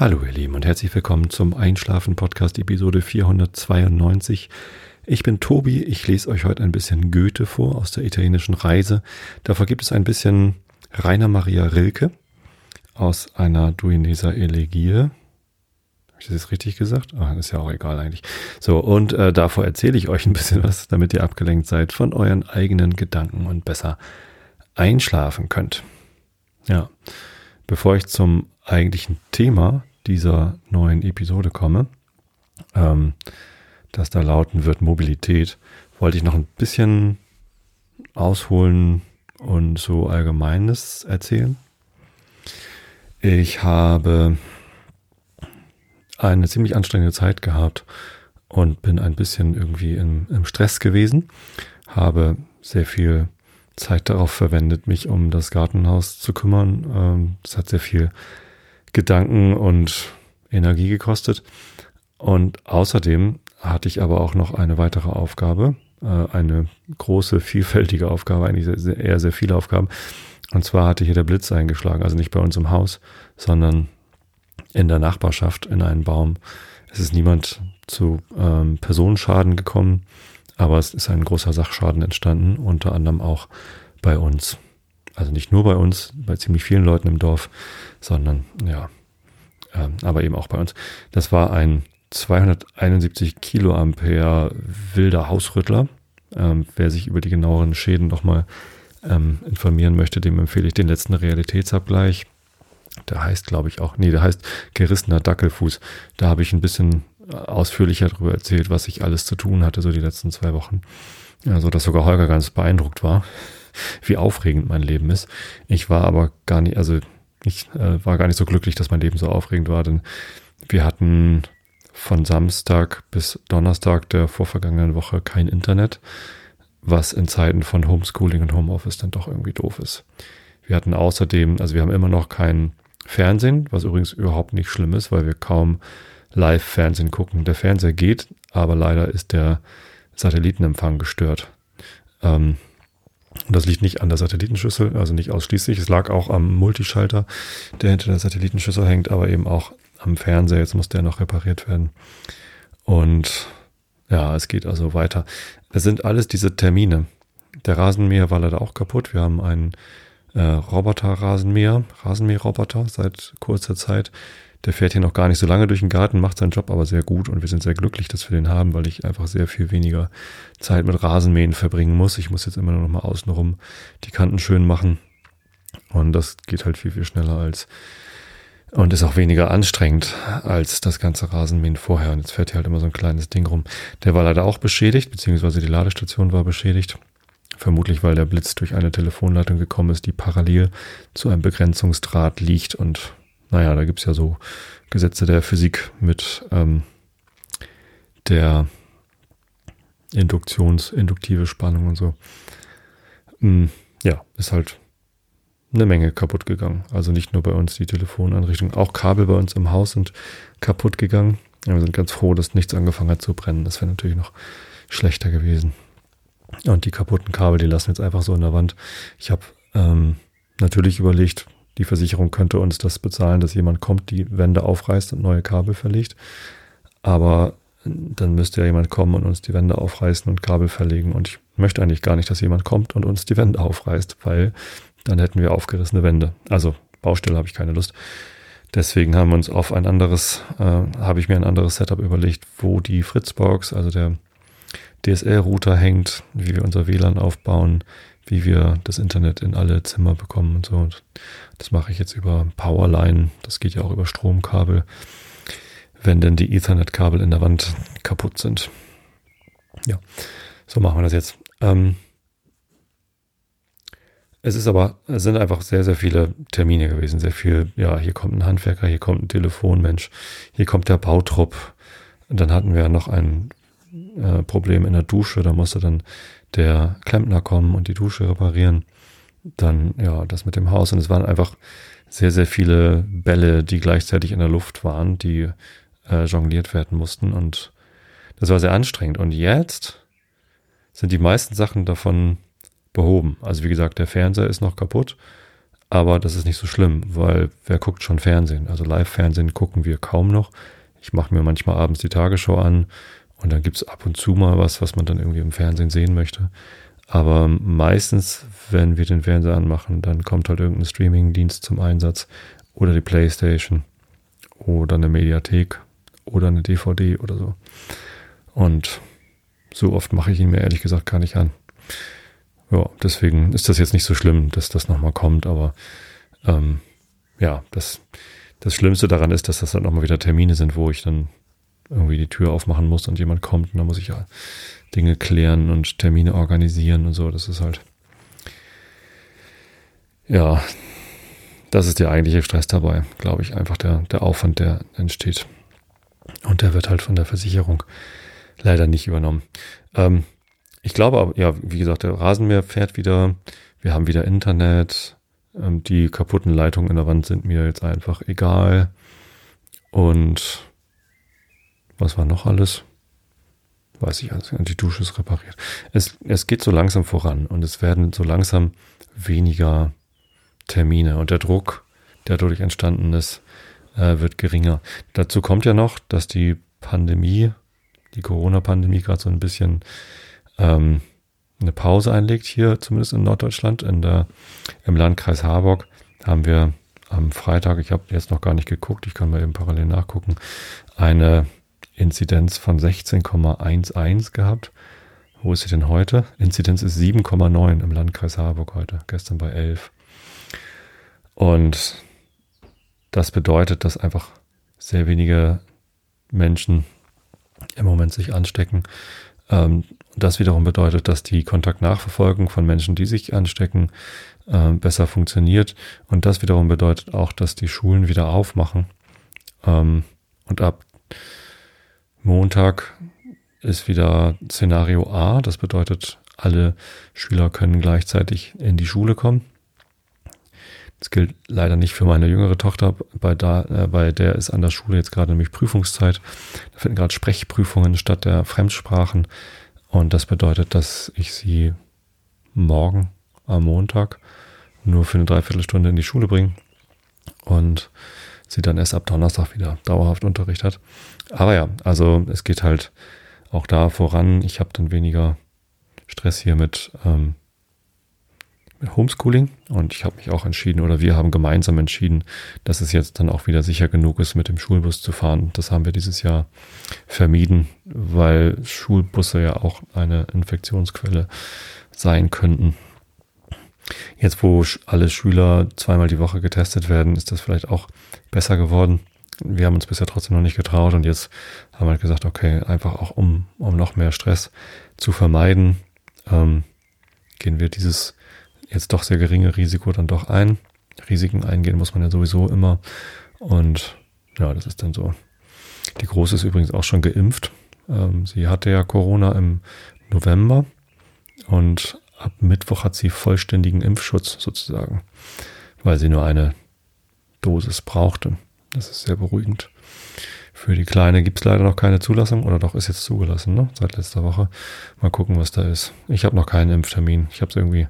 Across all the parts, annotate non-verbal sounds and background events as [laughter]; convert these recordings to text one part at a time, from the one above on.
Hallo ihr Lieben und herzlich willkommen zum Einschlafen Podcast Episode 492. Ich bin Tobi, ich lese euch heute ein bisschen Goethe vor aus der italienischen Reise. Davor gibt es ein bisschen Rainer Maria Rilke aus einer Duineser Elegie. Habe ich das jetzt richtig gesagt? Ah, ist ja auch egal eigentlich. So, und äh, davor erzähle ich euch ein bisschen was, damit ihr abgelenkt seid von euren eigenen Gedanken und besser einschlafen könnt. Ja, bevor ich zum eigentlichen Thema dieser neuen Episode komme, ähm, das da lauten wird Mobilität, wollte ich noch ein bisschen ausholen und so Allgemeines erzählen. Ich habe eine ziemlich anstrengende Zeit gehabt und bin ein bisschen irgendwie im, im Stress gewesen, habe sehr viel Zeit darauf verwendet, mich um das Gartenhaus zu kümmern. Ähm, das hat sehr viel Gedanken und Energie gekostet. Und außerdem hatte ich aber auch noch eine weitere Aufgabe, äh, eine große, vielfältige Aufgabe, eigentlich eher sehr viele Aufgaben. Und zwar hatte hier der Blitz eingeschlagen, also nicht bei uns im Haus, sondern in der Nachbarschaft in einen Baum. Es ist niemand zu ähm, Personenschaden gekommen, aber es ist ein großer Sachschaden entstanden, unter anderem auch bei uns. Also nicht nur bei uns, bei ziemlich vielen Leuten im Dorf, sondern ja, äh, aber eben auch bei uns. Das war ein 271 Kiloampere wilder Hausrüttler. Ähm, wer sich über die genaueren Schäden nochmal ähm, informieren möchte, dem empfehle ich den letzten Realitätsabgleich. Der heißt, glaube ich, auch, nee, der heißt gerissener Dackelfuß. Da habe ich ein bisschen ausführlicher darüber erzählt, was ich alles zu tun hatte, so die letzten zwei Wochen. Also, dass sogar Holger ganz beeindruckt war, [laughs] wie aufregend mein Leben ist. Ich war aber gar nicht, also ich äh, war gar nicht so glücklich, dass mein Leben so aufregend war, denn wir hatten von Samstag bis Donnerstag der vorvergangenen Woche kein Internet, was in Zeiten von Homeschooling und Homeoffice dann doch irgendwie doof ist. Wir hatten außerdem, also wir haben immer noch kein Fernsehen, was übrigens überhaupt nicht schlimm ist, weil wir kaum Live-Fernsehen gucken. Der Fernseher geht, aber leider ist der Satellitenempfang gestört. Ähm, und das liegt nicht an der Satellitenschüssel, also nicht ausschließlich. Es lag auch am Multischalter, der hinter der Satellitenschüssel hängt, aber eben auch am Fernseher. Jetzt muss der noch repariert werden. Und ja, es geht also weiter. Es sind alles diese Termine. Der Rasenmäher war leider auch kaputt. Wir haben einen äh, Roboter-Rasenmäher, Rasenmäherroboter seit kurzer Zeit. Der fährt hier noch gar nicht so lange durch den Garten, macht seinen Job aber sehr gut und wir sind sehr glücklich, dass wir den haben, weil ich einfach sehr viel weniger Zeit mit Rasenmähen verbringen muss. Ich muss jetzt immer nur noch mal außenrum die Kanten schön machen und das geht halt viel, viel schneller als und ist auch weniger anstrengend als das ganze Rasenmähen vorher. Und jetzt fährt hier halt immer so ein kleines Ding rum. Der war leider auch beschädigt, beziehungsweise die Ladestation war beschädigt. Vermutlich, weil der Blitz durch eine Telefonleitung gekommen ist, die parallel zu einem Begrenzungsdraht liegt und naja, da gibt's ja so Gesetze der Physik mit ähm, der Induktions-, induktive Spannung und so. Hm, ja, ist halt eine Menge kaputt gegangen. Also nicht nur bei uns die Telefonanrichtung, auch Kabel bei uns im Haus sind kaputt gegangen. Ja, wir sind ganz froh, dass nichts angefangen hat zu brennen. Das wäre natürlich noch schlechter gewesen. Und die kaputten Kabel, die lassen jetzt einfach so in der Wand. Ich habe ähm, natürlich überlegt, die Versicherung könnte uns das bezahlen, dass jemand kommt, die Wände aufreißt und neue Kabel verlegt. Aber dann müsste ja jemand kommen und uns die Wände aufreißen und Kabel verlegen. Und ich möchte eigentlich gar nicht, dass jemand kommt und uns die Wände aufreißt, weil dann hätten wir aufgerissene Wände. Also Baustelle habe ich keine Lust. Deswegen haben wir uns auf ein anderes, äh, habe ich mir ein anderes Setup überlegt, wo die Fritzbox, also der DSL-Router hängt, wie wir unser WLAN aufbauen, wie wir das Internet in alle Zimmer bekommen und so. Und das mache ich jetzt über Powerline. Das geht ja auch über Stromkabel, wenn denn die Ethernet-Kabel in der Wand kaputt sind. Ja, so machen wir das jetzt. Ähm, es ist aber, es sind einfach sehr, sehr viele Termine gewesen. Sehr viel, ja, hier kommt ein Handwerker, hier kommt ein Telefonmensch, hier kommt der Bautrupp. Dann hatten wir noch ein äh, Problem in der Dusche. Da musste dann der Klempner kommen und die Dusche reparieren. Dann, ja, das mit dem Haus. Und es waren einfach sehr, sehr viele Bälle, die gleichzeitig in der Luft waren, die äh, jongliert werden mussten. Und das war sehr anstrengend. Und jetzt sind die meisten Sachen davon behoben. Also wie gesagt, der Fernseher ist noch kaputt, Aber das ist nicht so schlimm, weil wer guckt schon Fernsehen? Also Live-Fernsehen gucken wir kaum noch. Ich mache mir manchmal abends die Tagesschau an und dann gibt's ab und zu mal was, was man dann irgendwie im Fernsehen sehen möchte. Aber meistens, wenn wir den Fernseher anmachen, dann kommt halt irgendein Streaming-Dienst zum Einsatz oder die Playstation oder eine Mediathek oder eine DVD oder so. Und so oft mache ich ihn mir ehrlich gesagt gar nicht an. Ja, deswegen ist das jetzt nicht so schlimm, dass das nochmal kommt, aber ähm, ja, das, das Schlimmste daran ist, dass das dann nochmal wieder Termine sind, wo ich dann irgendwie die Tür aufmachen muss und jemand kommt und dann muss ich ja Dinge klären und Termine organisieren und so. Das ist halt, ja, das ist der eigentliche Stress dabei, glaube ich, einfach der, der Aufwand, der entsteht. Und der wird halt von der Versicherung leider nicht übernommen. Ähm, ich glaube aber, ja, wie gesagt, der Rasenmäher fährt wieder. Wir haben wieder Internet. Ähm, die kaputten Leitungen in der Wand sind mir jetzt einfach egal. Und was war noch alles? Weiß ich also, die Dusche ist repariert. Es, es geht so langsam voran und es werden so langsam weniger Termine und der Druck, der dadurch entstanden ist, äh, wird geringer. Dazu kommt ja noch, dass die Pandemie, die Corona-Pandemie gerade so ein bisschen ähm, eine Pause einlegt hier, zumindest in Norddeutschland, in der, im Landkreis Harburg haben wir am Freitag, ich habe jetzt noch gar nicht geguckt, ich kann mal eben parallel nachgucken, eine Inzidenz von 16,11 gehabt. Wo ist sie denn heute? Inzidenz ist 7,9 im Landkreis Harburg heute, gestern bei 11. Und das bedeutet, dass einfach sehr wenige Menschen im Moment sich anstecken. Ähm, das wiederum bedeutet, dass die Kontaktnachverfolgung von Menschen, die sich anstecken, äh, besser funktioniert. Und das wiederum bedeutet auch, dass die Schulen wieder aufmachen. Ähm, und ab Montag ist wieder Szenario A. Das bedeutet, alle Schüler können gleichzeitig in die Schule kommen. Das gilt leider nicht für meine jüngere Tochter, bei, da, äh, bei der ist an der Schule jetzt gerade nämlich Prüfungszeit. Da finden gerade Sprechprüfungen statt der Fremdsprachen. Und das bedeutet, dass ich sie morgen am Montag nur für eine Dreiviertelstunde in die Schule bringe und sie dann erst ab Donnerstag wieder dauerhaft Unterricht hat. Aber ja, also es geht halt auch da voran. Ich habe dann weniger Stress hier mit ähm, Homeschooling und ich habe mich auch entschieden oder wir haben gemeinsam entschieden, dass es jetzt dann auch wieder sicher genug ist, mit dem Schulbus zu fahren. Das haben wir dieses Jahr vermieden, weil Schulbusse ja auch eine Infektionsquelle sein könnten. Jetzt, wo alle Schüler zweimal die Woche getestet werden, ist das vielleicht auch besser geworden. Wir haben uns bisher trotzdem noch nicht getraut und jetzt haben wir halt gesagt, okay, einfach auch um, um noch mehr Stress zu vermeiden, ähm, gehen wir dieses jetzt doch sehr geringe Risiko dann doch ein. Risiken eingehen muss man ja sowieso immer. Und ja, das ist dann so. Die Große ist übrigens auch schon geimpft. Ähm, sie hatte ja Corona im November und ab Mittwoch hat sie vollständigen Impfschutz sozusagen, weil sie nur eine Dosis brauchte. Das ist sehr beruhigend. Für die Kleine gibt es leider noch keine Zulassung oder doch ist jetzt zugelassen, ne? Seit letzter Woche. Mal gucken, was da ist. Ich habe noch keinen Impftermin. Ich habe es irgendwie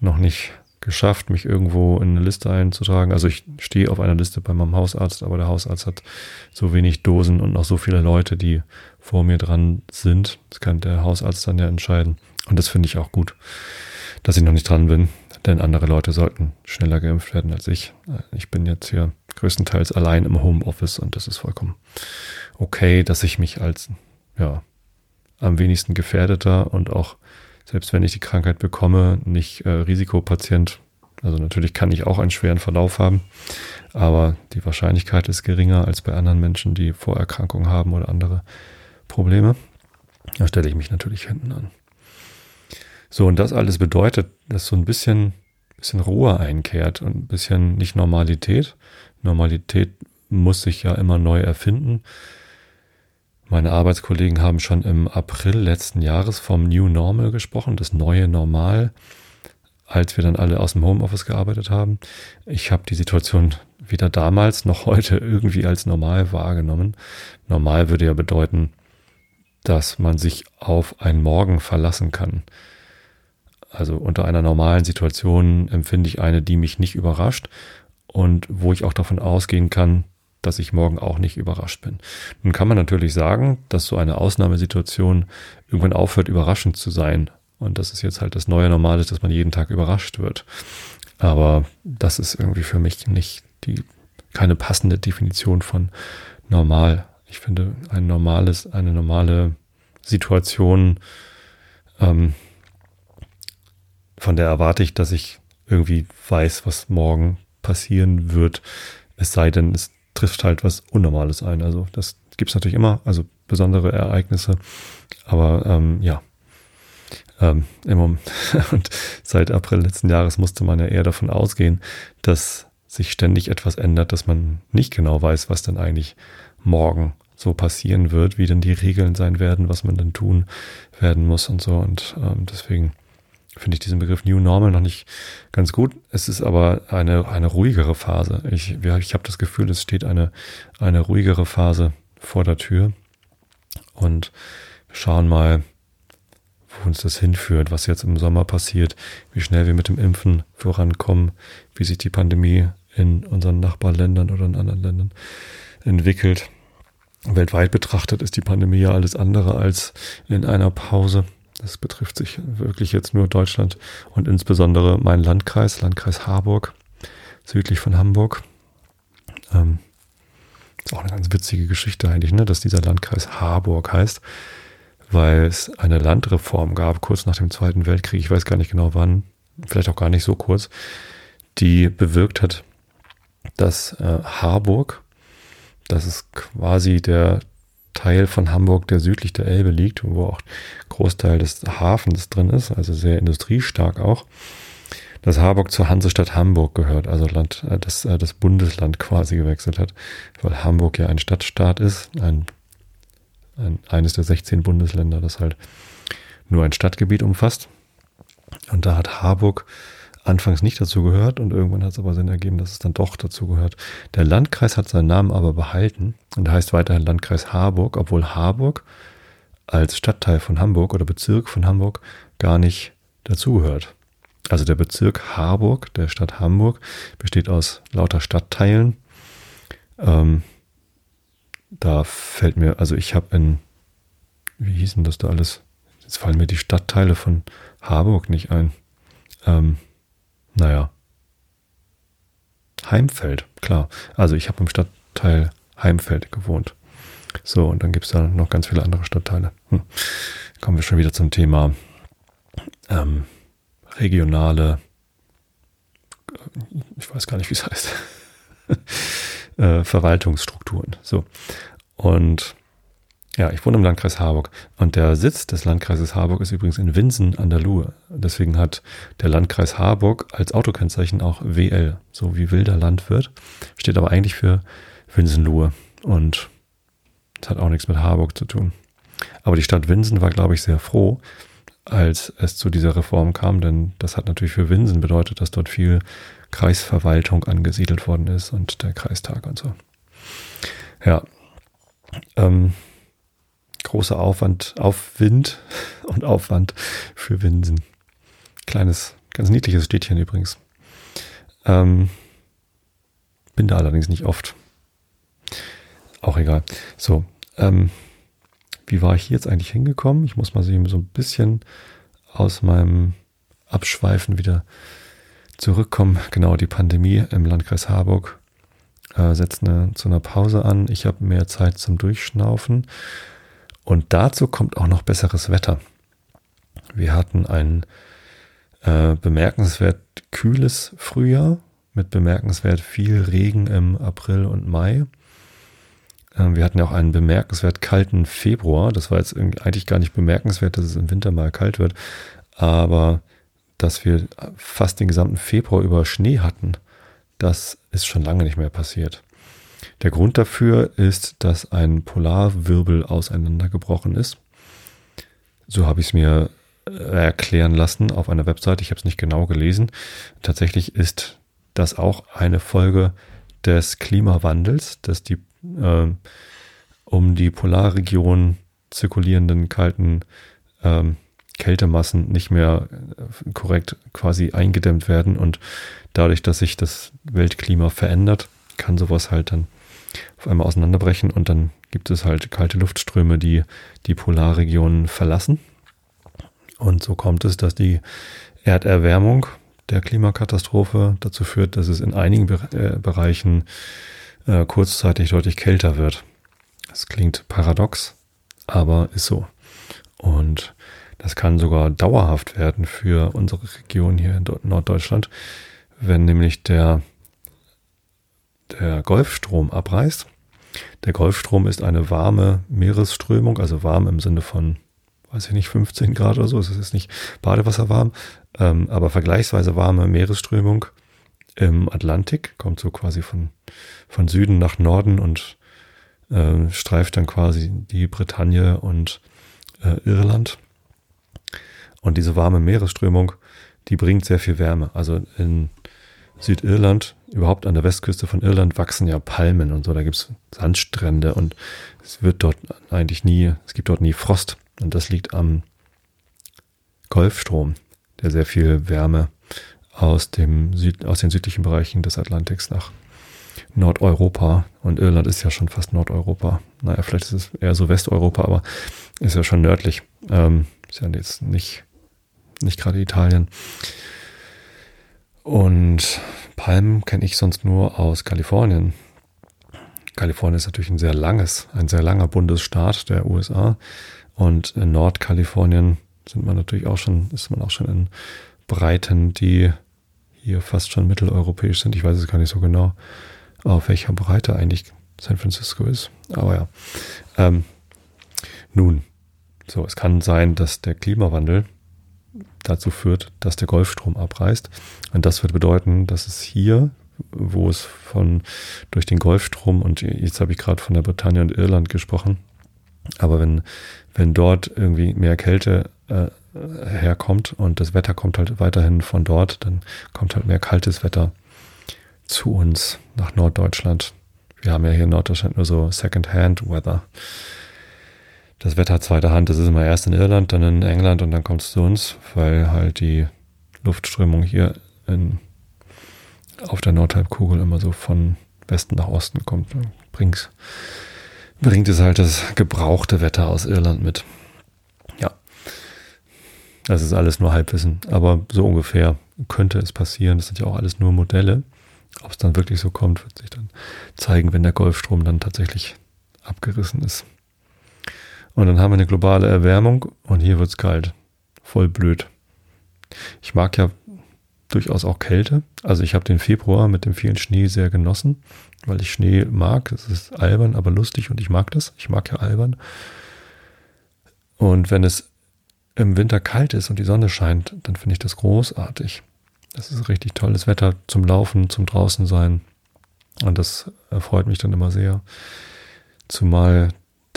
noch nicht geschafft, mich irgendwo in eine Liste einzutragen. Also ich stehe auf einer Liste bei meinem Hausarzt, aber der Hausarzt hat so wenig Dosen und noch so viele Leute, die vor mir dran sind. Das kann der Hausarzt dann ja entscheiden. Und das finde ich auch gut, dass ich noch nicht dran bin, denn andere Leute sollten schneller geimpft werden als ich. Ich bin jetzt hier größtenteils allein im Homeoffice und das ist vollkommen okay, dass ich mich als, ja, am wenigsten gefährdeter und auch selbst wenn ich die Krankheit bekomme, nicht äh, Risikopatient. Also natürlich kann ich auch einen schweren Verlauf haben, aber die Wahrscheinlichkeit ist geringer als bei anderen Menschen, die Vorerkrankungen haben oder andere Probleme. Da stelle ich mich natürlich hinten an. So, und das alles bedeutet, dass so ein bisschen, bisschen Ruhe einkehrt und ein bisschen nicht Normalität. Normalität muss sich ja immer neu erfinden. Meine Arbeitskollegen haben schon im April letzten Jahres vom New Normal gesprochen, das neue Normal, als wir dann alle aus dem Homeoffice gearbeitet haben. Ich habe die Situation weder damals noch heute irgendwie als normal wahrgenommen. Normal würde ja bedeuten, dass man sich auf einen Morgen verlassen kann. Also unter einer normalen Situation empfinde ich eine, die mich nicht überrascht und wo ich auch davon ausgehen kann, dass ich morgen auch nicht überrascht bin. Nun kann man natürlich sagen, dass so eine Ausnahmesituation irgendwann aufhört, überraschend zu sein. Und das ist jetzt halt das neue Normal ist, dass man jeden Tag überrascht wird. Aber das ist irgendwie für mich nicht die, keine passende Definition von normal. Ich finde, ein normales, eine normale Situation, ähm, von der erwarte ich, dass ich irgendwie weiß, was morgen passieren wird. Es sei denn, es trifft halt was Unnormales ein. Also das gibt es natürlich immer, also besondere Ereignisse. Aber ähm, ja, ähm, immer [laughs] und seit April letzten Jahres musste man ja eher davon ausgehen, dass sich ständig etwas ändert, dass man nicht genau weiß, was denn eigentlich morgen so passieren wird, wie denn die Regeln sein werden, was man denn tun werden muss und so. Und ähm, deswegen finde ich diesen Begriff New Normal noch nicht ganz gut. Es ist aber eine, eine ruhigere Phase. Ich, ich habe das Gefühl, es steht eine, eine ruhigere Phase vor der Tür. Und wir schauen mal, wo uns das hinführt, was jetzt im Sommer passiert, wie schnell wir mit dem Impfen vorankommen, wie sich die Pandemie in unseren Nachbarländern oder in anderen Ländern entwickelt. Weltweit betrachtet ist die Pandemie ja alles andere als in einer Pause. Das betrifft sich wirklich jetzt nur Deutschland und insbesondere meinen Landkreis, Landkreis Harburg, südlich von Hamburg. Ähm, ist auch eine ganz witzige Geschichte eigentlich, ne, dass dieser Landkreis Harburg heißt, weil es eine Landreform gab, kurz nach dem Zweiten Weltkrieg, ich weiß gar nicht genau wann, vielleicht auch gar nicht so kurz, die bewirkt hat, dass äh, Harburg, das ist quasi der Teil von Hamburg, der südlich der Elbe liegt, wo auch Großteil des Hafens drin ist, also sehr industriestark auch, dass Harburg zur Hansestadt Hamburg gehört, also Land, äh, das, äh, das Bundesland quasi gewechselt hat, weil Hamburg ja ein Stadtstaat ist, ein, ein, eines der 16 Bundesländer, das halt nur ein Stadtgebiet umfasst. Und da hat Harburg anfangs nicht dazu gehört und irgendwann hat es aber Sinn ergeben, dass es dann doch dazu gehört. Der Landkreis hat seinen Namen aber behalten und heißt weiterhin Landkreis Harburg, obwohl Harburg als Stadtteil von Hamburg oder Bezirk von Hamburg gar nicht dazugehört. Also der Bezirk Harburg der Stadt Hamburg besteht aus lauter Stadtteilen. Ähm, da fällt mir, also ich habe in, wie hießen das da alles? Jetzt fallen mir die Stadtteile von Harburg nicht ein. Ähm, naja. Heimfeld, klar. Also ich habe im Stadtteil Heimfeld gewohnt. So, und dann gibt es da noch ganz viele andere Stadtteile. Hm. Kommen wir schon wieder zum Thema ähm, regionale, ich weiß gar nicht, wie es heißt, [laughs] äh, Verwaltungsstrukturen. So. Und ja, ich wohne im Landkreis Harburg und der Sitz des Landkreises Harburg ist übrigens in Winsen an der Luhe. Deswegen hat der Landkreis Harburg als Autokennzeichen auch WL, so wie wilder Landwirt, steht aber eigentlich für Winsen-Luhe und das hat auch nichts mit Harburg zu tun. Aber die Stadt Winsen war, glaube ich, sehr froh, als es zu dieser Reform kam, denn das hat natürlich für Winsen bedeutet, dass dort viel Kreisverwaltung angesiedelt worden ist und der Kreistag und so. Ja. Ähm, großer Aufwand, Aufwind [laughs] und Aufwand für Winsen. Kleines, ganz niedliches Städtchen übrigens. Ähm, bin da allerdings nicht oft. Auch egal. So, ähm, wie war ich hier jetzt eigentlich hingekommen? Ich muss mal so ein bisschen aus meinem Abschweifen wieder zurückkommen. Genau, die Pandemie im Landkreis Harburg äh, setzt eine, zu einer Pause an. Ich habe mehr Zeit zum Durchschnaufen und dazu kommt auch noch besseres Wetter. Wir hatten ein äh, bemerkenswert kühles Frühjahr mit bemerkenswert viel Regen im April und Mai. Äh, wir hatten ja auch einen bemerkenswert kalten Februar. Das war jetzt eigentlich gar nicht bemerkenswert, dass es im Winter mal kalt wird. Aber dass wir fast den gesamten Februar über Schnee hatten, das ist schon lange nicht mehr passiert. Der Grund dafür ist, dass ein Polarwirbel auseinandergebrochen ist. So habe ich es mir äh, erklären lassen auf einer Webseite. Ich habe es nicht genau gelesen. Tatsächlich ist das auch eine Folge des Klimawandels, dass die äh, um die Polarregion zirkulierenden kalten ähm, Kältemassen nicht mehr äh, korrekt quasi eingedämmt werden und dadurch, dass sich das Weltklima verändert, kann sowas halt dann auf einmal auseinanderbrechen und dann gibt es halt kalte Luftströme, die die Polarregionen verlassen. Und so kommt es, dass die Erderwärmung der Klimakatastrophe dazu führt, dass es in einigen äh, Bereichen äh, kurzzeitig deutlich kälter wird. Das klingt paradox, aber ist so. Und das kann sogar dauerhaft werden für unsere Region hier in Norddeutschland, wenn nämlich der, der Golfstrom abreißt. Der Golfstrom ist eine warme Meeresströmung, also warm im Sinne von, weiß ich nicht, 15 Grad oder so. Es ist jetzt nicht badewasserwarm, ähm, aber vergleichsweise warme Meeresströmung im Atlantik, kommt so quasi von, von Süden nach Norden und äh, streift dann quasi die Bretagne und äh, Irland. Und diese warme Meeresströmung, die bringt sehr viel Wärme. Also in Südirland, überhaupt an der Westküste von Irland, wachsen ja Palmen und so. Da gibt's Sandstrände und es wird dort eigentlich nie, es gibt dort nie Frost. Und das liegt am Golfstrom, der sehr viel Wärme aus, dem Süd, aus den südlichen Bereichen des Atlantiks nach Nordeuropa. Und Irland ist ja schon fast Nordeuropa. Naja, vielleicht ist es eher so Westeuropa, aber ist ja schon nördlich. Ähm, ist ja jetzt nicht nicht gerade Italien. Und Palmen kenne ich sonst nur aus Kalifornien. Kalifornien ist natürlich ein sehr langes, ein sehr langer Bundesstaat der USA. Und in Nordkalifornien sind man natürlich auch schon, ist man auch schon in Breiten, die hier fast schon mitteleuropäisch sind. Ich weiß es gar nicht so genau, auf welcher Breite eigentlich San Francisco ist. Aber ja. Ähm, nun, so, es kann sein, dass der Klimawandel dazu führt, dass der Golfstrom abreißt. Und das wird bedeuten, dass es hier, wo es von durch den Golfstrom und jetzt habe ich gerade von der Bretagne und Irland gesprochen, aber wenn wenn dort irgendwie mehr Kälte äh, herkommt und das Wetter kommt halt weiterhin von dort, dann kommt halt mehr kaltes Wetter zu uns nach Norddeutschland. Wir haben ja hier in Norddeutschland nur so Second-Hand-Weather das Wetter zweiter Hand, das ist immer erst in Irland, dann in England und dann kommt es zu uns, weil halt die Luftströmung hier in, auf der Nordhalbkugel immer so von Westen nach Osten kommt. Bringt, bringt es halt das gebrauchte Wetter aus Irland mit. Ja. Das ist alles nur Halbwissen, aber so ungefähr könnte es passieren. Das sind ja auch alles nur Modelle. Ob es dann wirklich so kommt, wird sich dann zeigen, wenn der Golfstrom dann tatsächlich abgerissen ist. Und dann haben wir eine globale Erwärmung und hier wird's kalt. Voll blöd. Ich mag ja durchaus auch Kälte. Also ich habe den Februar mit dem vielen Schnee sehr genossen, weil ich Schnee mag. Es ist albern, aber lustig und ich mag das. Ich mag ja albern. Und wenn es im Winter kalt ist und die Sonne scheint, dann finde ich das großartig. Das ist richtig tolles Wetter zum Laufen, zum draußen sein. Und das erfreut mich dann immer sehr. Zumal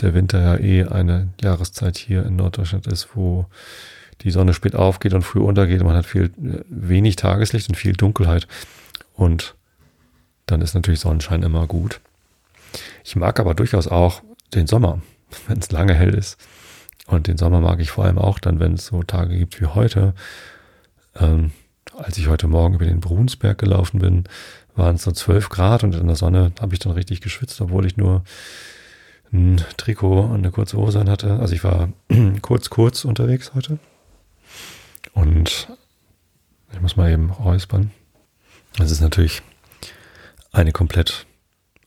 der Winter ja eh eine Jahreszeit hier in Norddeutschland ist, wo die Sonne spät aufgeht und früh untergeht. Man hat viel äh, wenig Tageslicht und viel Dunkelheit. Und dann ist natürlich Sonnenschein immer gut. Ich mag aber durchaus auch den Sommer, [laughs] wenn es lange hell ist. Und den Sommer mag ich vor allem auch dann, wenn es so Tage gibt wie heute. Ähm, als ich heute Morgen über den Brunsberg gelaufen bin, waren es so 12 Grad und in der Sonne habe ich dann richtig geschwitzt, obwohl ich nur ein Trikot und eine kurze Hose an hatte. Also ich war [clears throat] kurz, kurz unterwegs heute. Und ich muss mal eben räuspern. Das ist natürlich eine komplett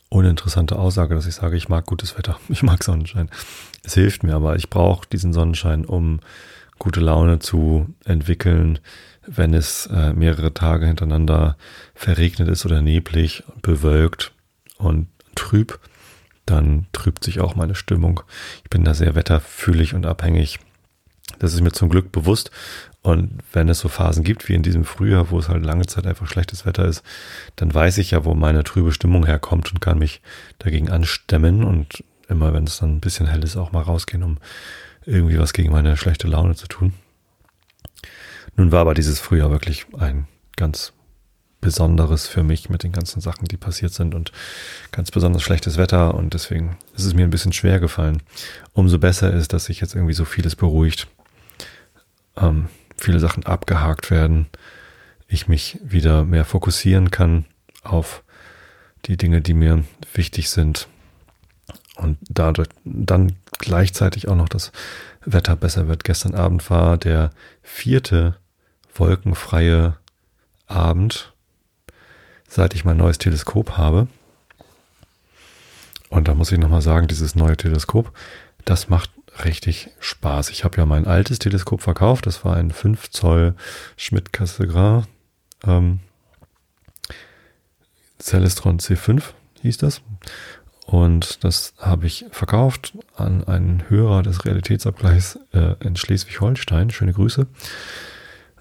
uninteressante Aussage, dass ich sage, ich mag gutes Wetter. [laughs] Ich mag Sonnenschein. Es hilft mir aber. Ich brauche diesen Sonnenschein, um gute Laune zu entwickeln, wenn es äh, mehrere Tage hintereinander verregnet ist oder neblig, bewölkt und trüb dann trübt sich auch meine Stimmung. Ich bin da sehr wetterfühlig und abhängig. Das ist mir zum Glück bewusst. Und wenn es so Phasen gibt wie in diesem Frühjahr, wo es halt lange Zeit einfach schlechtes Wetter ist, dann weiß ich ja, wo meine trübe Stimmung herkommt und kann mich dagegen anstemmen und immer, wenn es dann ein bisschen hell ist, auch mal rausgehen, um irgendwie was gegen meine schlechte Laune zu tun. Nun war aber dieses Frühjahr wirklich ein ganz Besonderes für mich mit den ganzen Sachen, die passiert sind und ganz besonders schlechtes Wetter. Und deswegen ist es mir ein bisschen schwer gefallen. Umso besser ist, dass sich jetzt irgendwie so vieles beruhigt. Ähm, viele Sachen abgehakt werden, ich mich wieder mehr fokussieren kann auf die Dinge, die mir wichtig sind. Und dadurch dann gleichzeitig auch noch das Wetter besser wird. Gestern Abend war der vierte wolkenfreie Abend, seit ich mein neues Teleskop habe. Und da muss ich nochmal sagen, dieses neue Teleskop, das macht richtig Spaß. Ich habe ja mein altes Teleskop verkauft. Das war ein 5 Zoll Schmidt-Cassegrain ähm, Celestron C5 hieß das. Und das habe ich verkauft an einen Hörer des Realitätsabgleichs äh, in Schleswig-Holstein. Schöne Grüße.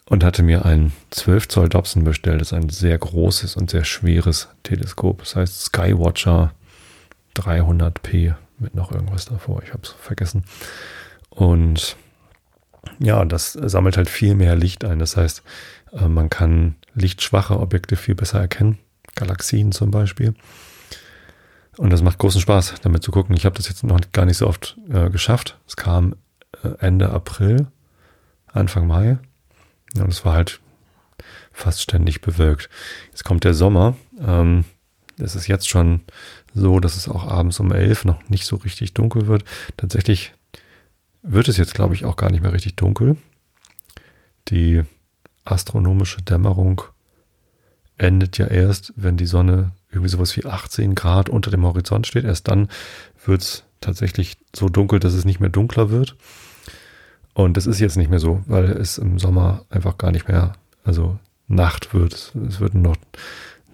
Und hatte mir ein 12 Zoll Dobson bestellt. Das ist ein sehr großes und sehr schweres Teleskop. Das heißt Skywatcher 300p mit noch irgendwas davor. Ich habe es vergessen. Und ja, das sammelt halt viel mehr Licht ein. Das heißt, äh, man kann lichtschwache Objekte viel besser erkennen. Galaxien zum Beispiel. Und das macht großen Spaß, damit zu gucken. Ich habe das jetzt noch gar nicht so oft äh, geschafft. Es kam äh, Ende April, Anfang Mai. Und es war halt fast ständig bewölkt. Jetzt kommt der Sommer. Ähm, es ist jetzt schon so, dass es auch abends um elf noch nicht so richtig dunkel wird. Tatsächlich wird es jetzt, glaube ich, auch gar nicht mehr richtig dunkel. Die astronomische Dämmerung endet ja erst, wenn die Sonne irgendwie sowas wie 18 Grad unter dem Horizont steht. Erst dann wird es tatsächlich so dunkel, dass es nicht mehr dunkler wird. Und das ist jetzt nicht mehr so, weil es im Sommer einfach gar nicht mehr, also Nacht wird. Es wird noch,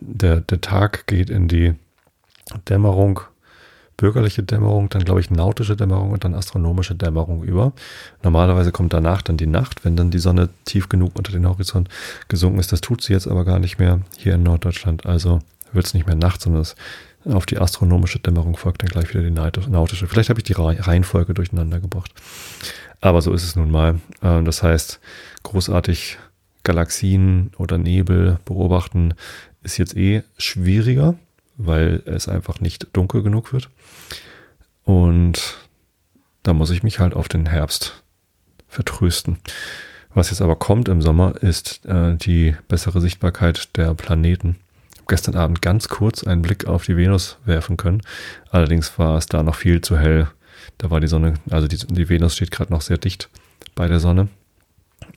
der, der Tag geht in die Dämmerung bürgerliche Dämmerung, dann glaube ich nautische Dämmerung und dann astronomische Dämmerung über. Normalerweise kommt danach dann die Nacht, wenn dann die Sonne tief genug unter den Horizont gesunken ist. Das tut sie jetzt aber gar nicht mehr hier in Norddeutschland. Also wird es nicht mehr Nacht, sondern es auf die astronomische Dämmerung folgt dann gleich wieder die nautische. Vielleicht habe ich die Reihenfolge durcheinander gebracht. Aber so ist es nun mal. Ähm, das heißt, großartig Galaxien oder Nebel beobachten ist jetzt eh schwieriger weil es einfach nicht dunkel genug wird. Und da muss ich mich halt auf den Herbst vertrösten. Was jetzt aber kommt im Sommer, ist äh, die bessere Sichtbarkeit der Planeten. Ich habe gestern Abend ganz kurz einen Blick auf die Venus werfen können. Allerdings war es da noch viel zu hell. Da war die Sonne, also die, die Venus steht gerade noch sehr dicht bei der Sonne.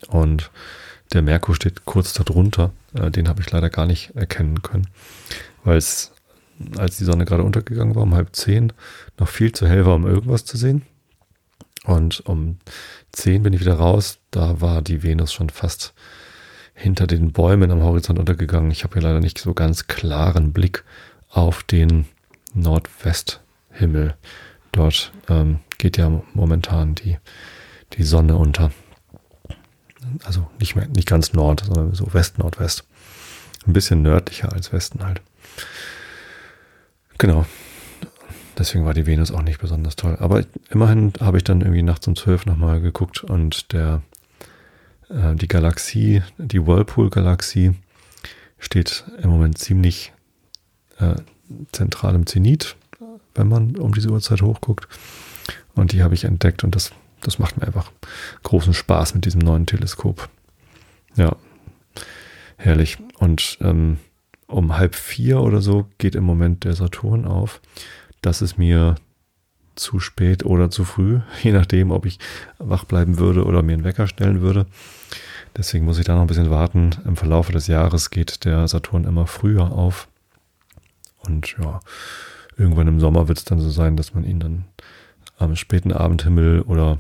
Und der Merkur steht kurz darunter. Äh, den habe ich leider gar nicht erkennen können, weil es als die Sonne gerade untergegangen war, um halb zehn, noch viel zu hell war, um irgendwas zu sehen. Und um zehn bin ich wieder raus. Da war die Venus schon fast hinter den Bäumen am Horizont untergegangen. Ich habe hier leider nicht so ganz klaren Blick auf den Nordwesthimmel. Dort ähm, geht ja momentan die, die Sonne unter. Also nicht mehr, nicht ganz Nord, sondern so West-Nordwest. Ein bisschen nördlicher als Westen halt. Genau. Deswegen war die Venus auch nicht besonders toll. Aber immerhin habe ich dann irgendwie nachts um zwölf nochmal geguckt und der, äh, die Galaxie, die Whirlpool-Galaxie, steht im Moment ziemlich äh, zentral im Zenit, wenn man um diese Uhrzeit hochguckt. Und die habe ich entdeckt und das, das macht mir einfach großen Spaß mit diesem neuen Teleskop. Ja, herrlich. Und ähm, um halb vier oder so geht im Moment der Saturn auf. Das ist mir zu spät oder zu früh, [laughs] je nachdem, ob ich wach bleiben würde oder mir einen Wecker stellen würde. Deswegen muss ich da noch ein bisschen warten. Im Verlauf des Jahres geht der Saturn immer früher auf. Und ja, irgendwann im Sommer wird es dann so sein, dass man ihn dann am späten Abendhimmel oder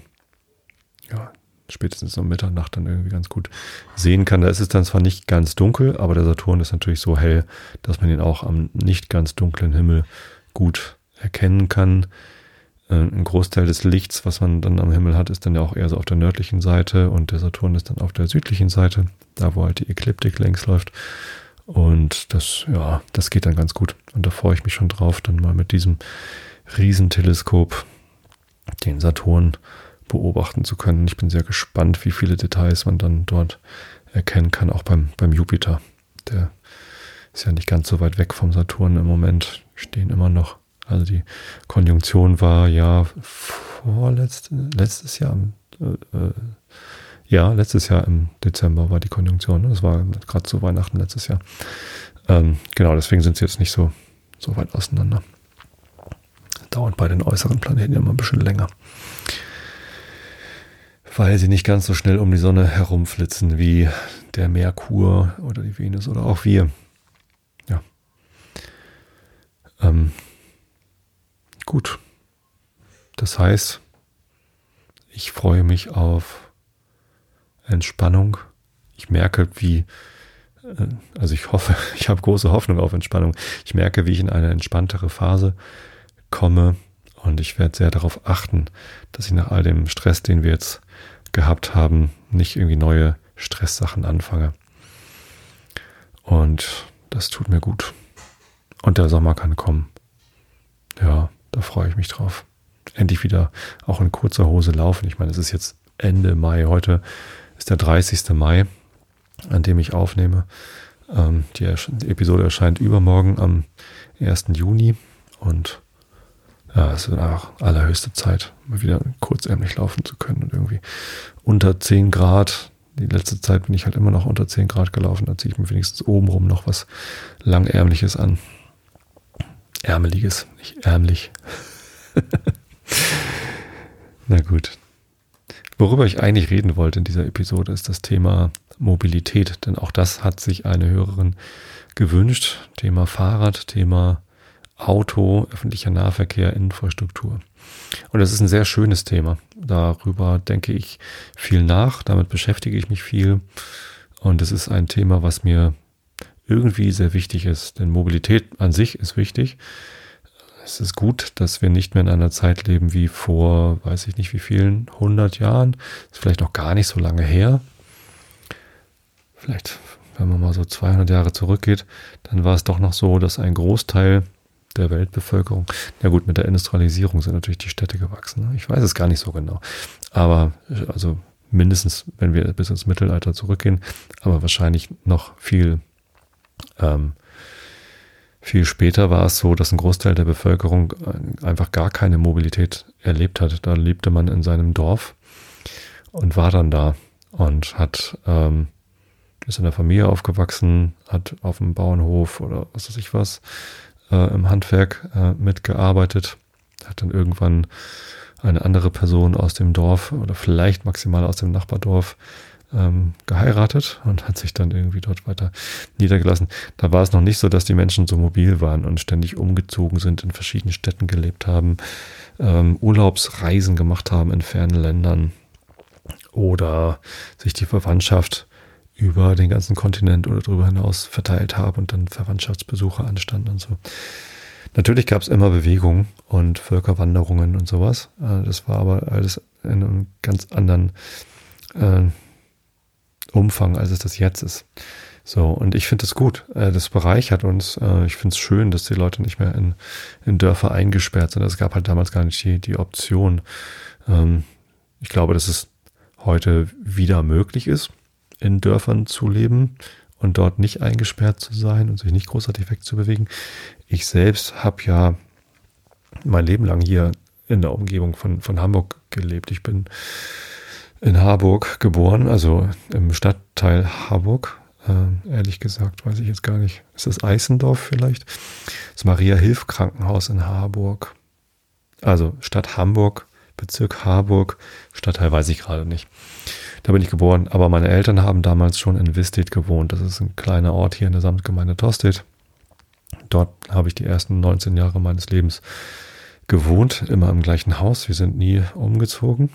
ja, spätestens um Mitternacht dann irgendwie ganz gut sehen kann. Da ist es dann zwar nicht ganz dunkel, aber der Saturn ist natürlich so hell, dass man ihn auch am nicht ganz dunklen Himmel gut erkennen kann. Äh, ein Großteil des Lichts, was man dann am Himmel hat, ist dann ja auch eher so auf der nördlichen Seite und der Saturn ist dann auf der südlichen Seite, da wo halt die Ekliptik längs läuft. Und das, ja, das geht dann ganz gut. Und da freue ich mich schon drauf, dann mal mit diesem Riesenteleskop den Saturn beobachten zu können. Ich bin sehr gespannt, wie viele Details man dann dort erkennen kann, auch beim, beim Jupiter. Der ist ja nicht ganz so weit weg vom Saturn im Moment, stehen immer noch. Also die Konjunktion war ja vorletztes letztes Jahr, äh, äh, Ja, letztes Jahr im Dezember war die Konjunktion. Ne? Das war gerade zu Weihnachten letztes Jahr. Ähm, genau, deswegen sind sie jetzt nicht so, so weit auseinander. Dauert bei den äußeren Planeten immer ein bisschen länger. Weil sie nicht ganz so schnell um die Sonne herumflitzen wie der Merkur oder die Venus oder auch wir. Ja. Ähm, gut. Das heißt, ich freue mich auf Entspannung. Ich merke, wie, äh, also ich hoffe, [laughs] ich habe große Hoffnung auf Entspannung. Ich merke, wie ich in eine entspanntere Phase komme und ich werde sehr darauf achten, dass ich nach all dem Stress, den wir jetzt gehabt haben, nicht irgendwie neue Stresssachen anfange. Und das tut mir gut. Und der Sommer kann kommen. Ja, da freue ich mich drauf. Endlich wieder auch in kurzer Hose laufen. Ich meine, es ist jetzt Ende Mai. Heute ist der 30. Mai, an dem ich aufnehme. Ähm, die, die, Episode erscheint übermorgen am 1. Juni. Und ja, es ist auch allerhöchste Zeit, mal wieder kurzärmlich laufen zu können und irgendwie unter 10 Grad. Die letzte Zeit bin ich halt immer noch unter 10 Grad gelaufen. Da ziehe ich mir wenigstens obenrum noch was Langärmliches an. Ärmeliges, nicht ärmlich. [laughs] Na gut. Worüber ich eigentlich reden wollte in dieser Episode ist das Thema Mobilität, denn auch das hat sich eine Hörerin gewünscht. Thema Fahrrad, Thema Auto, öffentlicher Nahverkehr, Infrastruktur. Und das ist ein sehr schönes Thema. Darüber denke ich viel nach, damit beschäftige ich mich viel. Und es ist ein Thema, was mir irgendwie sehr wichtig ist. Denn Mobilität an sich ist wichtig. Es ist gut, dass wir nicht mehr in einer Zeit leben wie vor, weiß ich nicht wie vielen, 100 Jahren. Ist vielleicht noch gar nicht so lange her. Vielleicht, wenn man mal so 200 Jahre zurückgeht, dann war es doch noch so, dass ein Großteil der Weltbevölkerung. Ja gut, mit der Industrialisierung sind natürlich die Städte gewachsen. Ne? Ich weiß es gar nicht so genau. Aber also mindestens, wenn wir bis ins Mittelalter zurückgehen, aber wahrscheinlich noch viel, ähm, viel später war es so, dass ein Großteil der Bevölkerung einfach gar keine Mobilität erlebt hat. Da lebte man in seinem Dorf und war dann da und hat ähm, ist in der Familie aufgewachsen, hat auf dem Bauernhof oder was weiß ich was äh, im Handwerk äh, mitgearbeitet, hat dann irgendwann eine andere Person aus dem Dorf oder vielleicht maximal aus dem Nachbardorf ähm, geheiratet und hat sich dann irgendwie dort weiter niedergelassen. Da war es noch nicht so, dass die Menschen so mobil waren und ständig umgezogen sind, in verschiedenen Städten gelebt haben, ähm, Urlaubsreisen gemacht haben in fernen Ländern oder sich die Verwandtschaft über den ganzen Kontinent oder darüber hinaus verteilt habe und dann Verwandtschaftsbesuche anstanden und so. Natürlich gab es immer Bewegungen und Völkerwanderungen und sowas. Äh, das war aber alles in einem ganz anderen äh, Umfang, als es das jetzt ist. So, und ich finde es gut. Äh, das bereichert uns. Äh, ich finde es schön, dass die Leute nicht mehr in, in Dörfer eingesperrt sind. Es gab halt damals gar nicht die, die Option. Ähm, ich glaube, dass es heute wieder möglich ist in Dörfern zu leben und dort nicht eingesperrt zu sein und sich nicht großartig wegzubewegen. Ich selbst habe ja mein Leben lang hier in der Umgebung von, von Hamburg gelebt. Ich bin in Harburg geboren, also im Stadtteil Harburg. Äh, ehrlich gesagt, weiß ich jetzt gar nicht. Ist das Eisendorf vielleicht? Das Maria-Hilf-Krankenhaus in Harburg. Also Stadt Hamburg, Bezirk Harburg, Stadtteil weiß ich gerade nicht. Da bin ich geboren. Aber meine Eltern haben damals schon in Wistedt gewohnt. Das ist ein kleiner Ort hier in der Samtgemeinde Tostedt. Dort habe ich die ersten 19 Jahre meines Lebens gewohnt, immer im gleichen Haus. Wir sind nie umgezogen.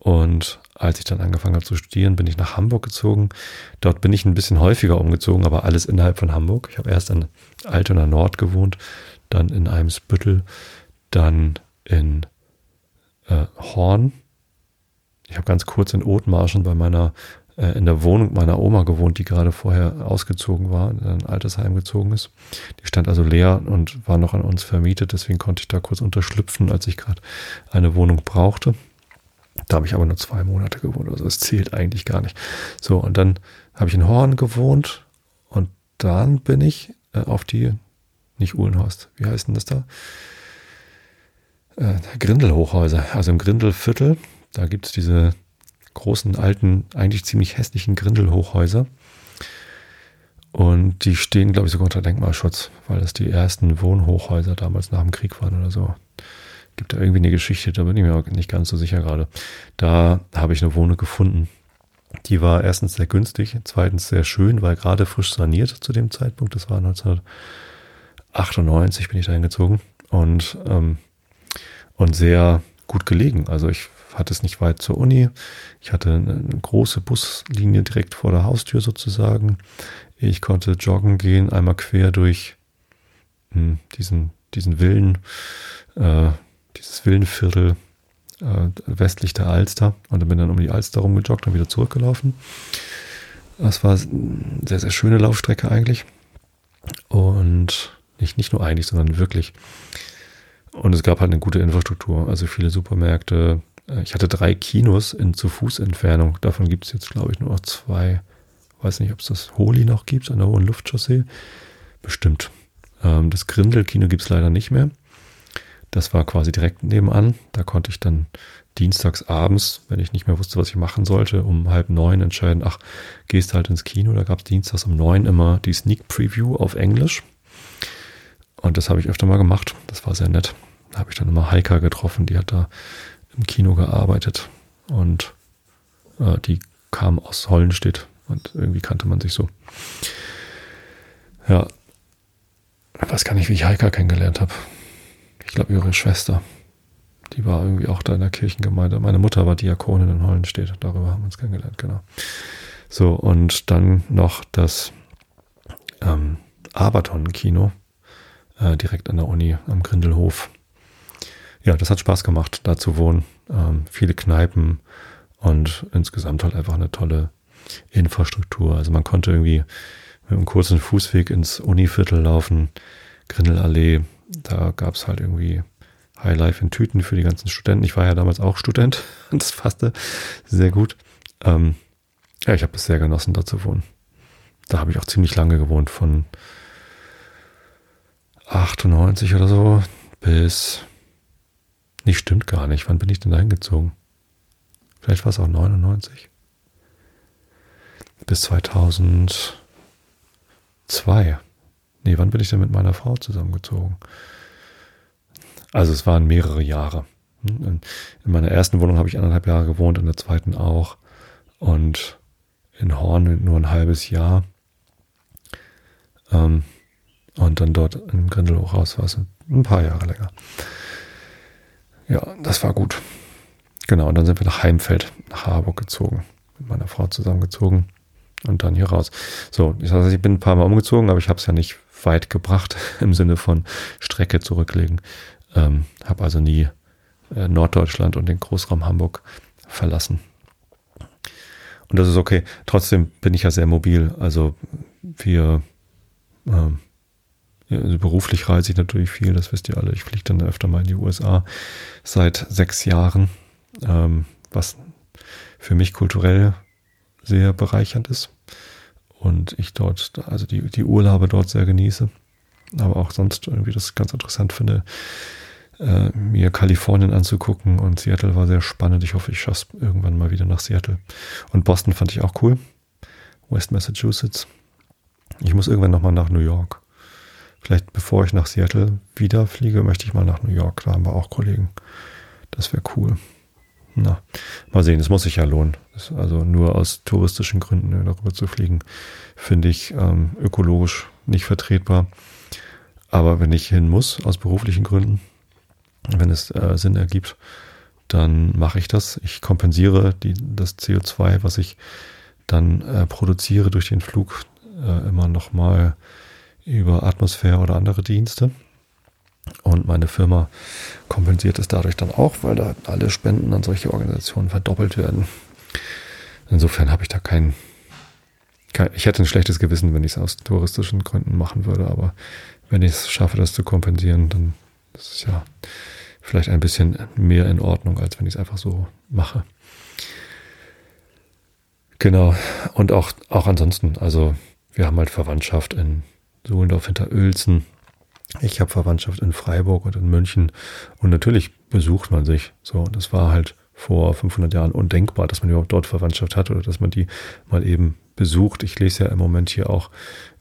Und als ich dann angefangen habe zu studieren, bin ich nach Hamburg gezogen. Dort bin ich ein bisschen häufiger umgezogen, aber alles innerhalb von Hamburg. Ich habe erst in Altona Nord gewohnt, dann in Eimsbüttel, dann in äh, Horn, ich habe ganz kurz in Othmarschen bei meiner, äh, in der Wohnung meiner Oma gewohnt, die gerade vorher ausgezogen war, in ein Altersheim gezogen ist. Die stand also leer und war noch an uns vermietet, deswegen konnte ich da kurz unterschlüpfen, als ich gerade eine Wohnung brauchte. Da habe ich aber nur zwei Monate gewohnt, also es zählt eigentlich gar nicht. So, und dann habe ich in Horn gewohnt und dann bin ich äh, auf die, nicht Uhlenhorst, wie heißt denn das da? Äh, Grindelhochhäuser, also im Grindelviertel da gibt es diese großen, alten, eigentlich ziemlich hässlichen Grindelhochhäuser. Und die stehen, glaube ich, sogar unter Denkmalschutz, weil das die ersten Wohnhochhäuser damals nach dem Krieg waren oder so. Gibt da irgendwie eine Geschichte, da bin ich mir auch nicht ganz so sicher gerade. Da habe ich eine Wohnung gefunden. Die war erstens sehr günstig, zweitens sehr schön, weil gerade frisch saniert zu dem Zeitpunkt. Das war 1998 bin ich da hingezogen und, ähm, und sehr gut gelegen. Also ich hatte es nicht weit zur Uni. Ich hatte eine, große Buslinie direkt vor der Haustür sozusagen. Ich konnte joggen gehen, einmal quer durch hm, diesen, diesen Villen, äh, dieses Villenviertel äh, westlich der Alster und dann bin dann um die Alster rumgejoggt und wieder zurückgelaufen. Das war eine sehr, sehr schöne Laufstrecke eigentlich. Und nicht, nicht nur eigentlich, sondern wirklich. Und es gab halt eine gute Infrastruktur, also viele Supermärkte. Äh, ich hatte drei Kinos in zu Fuß Entfernung. Davon gibt es jetzt, glaube ich, nur noch zwei. Weiß nicht, ob es das Holi noch gibt an der Hohen Luftchaussee. Bestimmt. Ähm, das Grindel-Kino gibt es leider nicht mehr. Das war quasi direkt nebenan. Da konnte ich dann dienstags abends, wenn ich nicht mehr wusste, was ich machen sollte, um halb neun entscheiden, ach, gehst halt ins Kino. Da gab es dienstags um neun immer die Sneak Preview auf Englisch. Und das habe ich öfter mal gemacht. Das war sehr nett. Da habe ich dann immer Heika getroffen, die hat da im Kino gearbeitet. Und äh, die kam aus Hollenstedt und irgendwie kannte man sich so. Ja. Ich weiß gar nicht, wie ich Heika kennengelernt habe ich glaube, ihre Schwester. Die war irgendwie auch da in der Kirchengemeinde. Meine Mutter war Diakonin in Hollenstedt. Darüber haben wir uns kennengelernt, genau. So, und dann noch das ähm, Aberton-Kino äh, direkt an der Uni am Grindelhof. Ja, das hat Spaß gemacht, da zu wohnen. Ähm, viele Kneipen und insgesamt halt einfach eine tolle Infrastruktur. Also man konnte irgendwie mit einem kurzen Fußweg ins Univiertel laufen, Grindelallee, da gab es halt irgendwie High Life in Tüten für die ganzen Studenten. Ich war ja damals auch Student [laughs] und das fasste sehr gut. Ähm, ja, ich habe es sehr genossen, da zu wohnen. Da habe ich auch ziemlich lange gewohnt, von 98 oder so bis. Nicht, stimmt gar nicht. Wann bin ich denn da hingezogen? Vielleicht war es auch 99. Bis 2002. Nee, wann bin ich denn mit meiner Frau zusammengezogen? Also es waren mehrere Jahre. In meiner ersten Wohnung habe ich anderthalb Jahre gewohnt, in der zweiten auch. Und in Horn nur ein halbes Jahr. Ähm, und dann dort im Grindelhochhaus war es ein paar Jahre länger. Ja, das war gut. Genau, und dann sind wir nach Heimfeld, nach Harburg gezogen. Mit meiner Frau zusammengezogen und dann hier raus. So, das heißt, ich bin ein paar Mal umgezogen, aber ich habe es ja nicht weit gebracht [laughs] im Sinne von Strecke zurücklegen. Ähm, habe also nie äh, Norddeutschland und den Großraum Hamburg verlassen. Und das ist okay. Trotzdem bin ich ja sehr mobil. Also wir ähm, also beruflich reise ich natürlich viel, das wisst ihr alle. Ich fliege dann öfter mal in die USA seit sechs Jahren, ähm, was für mich kulturell sehr bereichernd ist und ich dort, also die, die Urlaube dort sehr genieße, aber auch sonst irgendwie das ganz interessant finde, äh, mir Kalifornien anzugucken und Seattle war sehr spannend. Ich hoffe, ich schaffe es irgendwann mal wieder nach Seattle. Und Boston fand ich auch cool. West Massachusetts. Ich muss irgendwann nochmal nach New York. Vielleicht bevor ich nach Seattle wieder fliege, möchte ich mal nach New York. Da haben wir auch Kollegen. Das wäre cool. Na, mal sehen, es muss sich ja lohnen. Also nur aus touristischen Gründen darüber zu fliegen, finde ich ähm, ökologisch nicht vertretbar. Aber wenn ich hin muss, aus beruflichen Gründen, wenn es äh, Sinn ergibt, dann mache ich das. Ich kompensiere die, das CO2, was ich dann äh, produziere durch den Flug, äh, immer nochmal über Atmosphäre oder andere Dienste. Und meine Firma kompensiert es dadurch dann auch, weil da alle Spenden an solche Organisationen verdoppelt werden. Insofern habe ich da kein, kein, ich hätte ein schlechtes Gewissen, wenn ich es aus touristischen Gründen machen würde, aber wenn ich es schaffe, das zu kompensieren, dann ist es ja vielleicht ein bisschen mehr in Ordnung, als wenn ich es einfach so mache. Genau. Und auch, auch ansonsten, also wir haben halt Verwandtschaft in Sohlendorf hinter Uelzen ich habe Verwandtschaft in Freiburg und in München und natürlich besucht man sich. So, und das war halt vor 500 Jahren undenkbar, dass man überhaupt dort Verwandtschaft hat oder dass man die mal eben besucht. Ich lese ja im Moment hier auch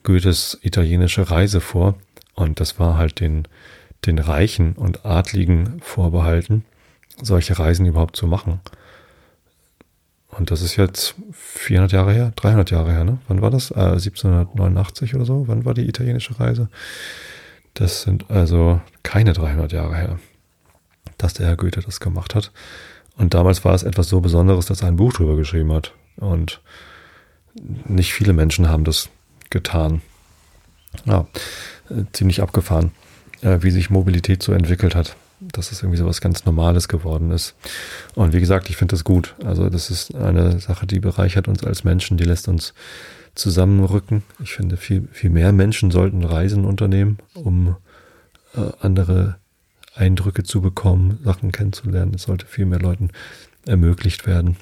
Goethes italienische Reise vor und das war halt den, den Reichen und Adligen vorbehalten, solche Reisen überhaupt zu machen. Und das ist jetzt 400 Jahre her, 300 Jahre her, ne? Wann war das? Äh, 1789 oder so? Wann war die italienische Reise? Das sind also keine 300 Jahre her, dass der Herr Goethe das gemacht hat. Und damals war es etwas so Besonderes, dass er ein Buch drüber geschrieben hat. Und nicht viele Menschen haben das getan. Ja, äh, ziemlich abgefahren, äh, wie sich Mobilität so entwickelt hat dass es irgendwie so was ganz Normales geworden ist. Und wie gesagt, ich finde das gut. Also das ist eine Sache, die bereichert uns als Menschen, die lässt uns zusammenrücken. Ich finde, viel, viel mehr Menschen sollten Reisen unternehmen, um äh, andere Eindrücke zu bekommen, Sachen kennenzulernen. Es sollte viel mehr Leuten ermöglicht werden,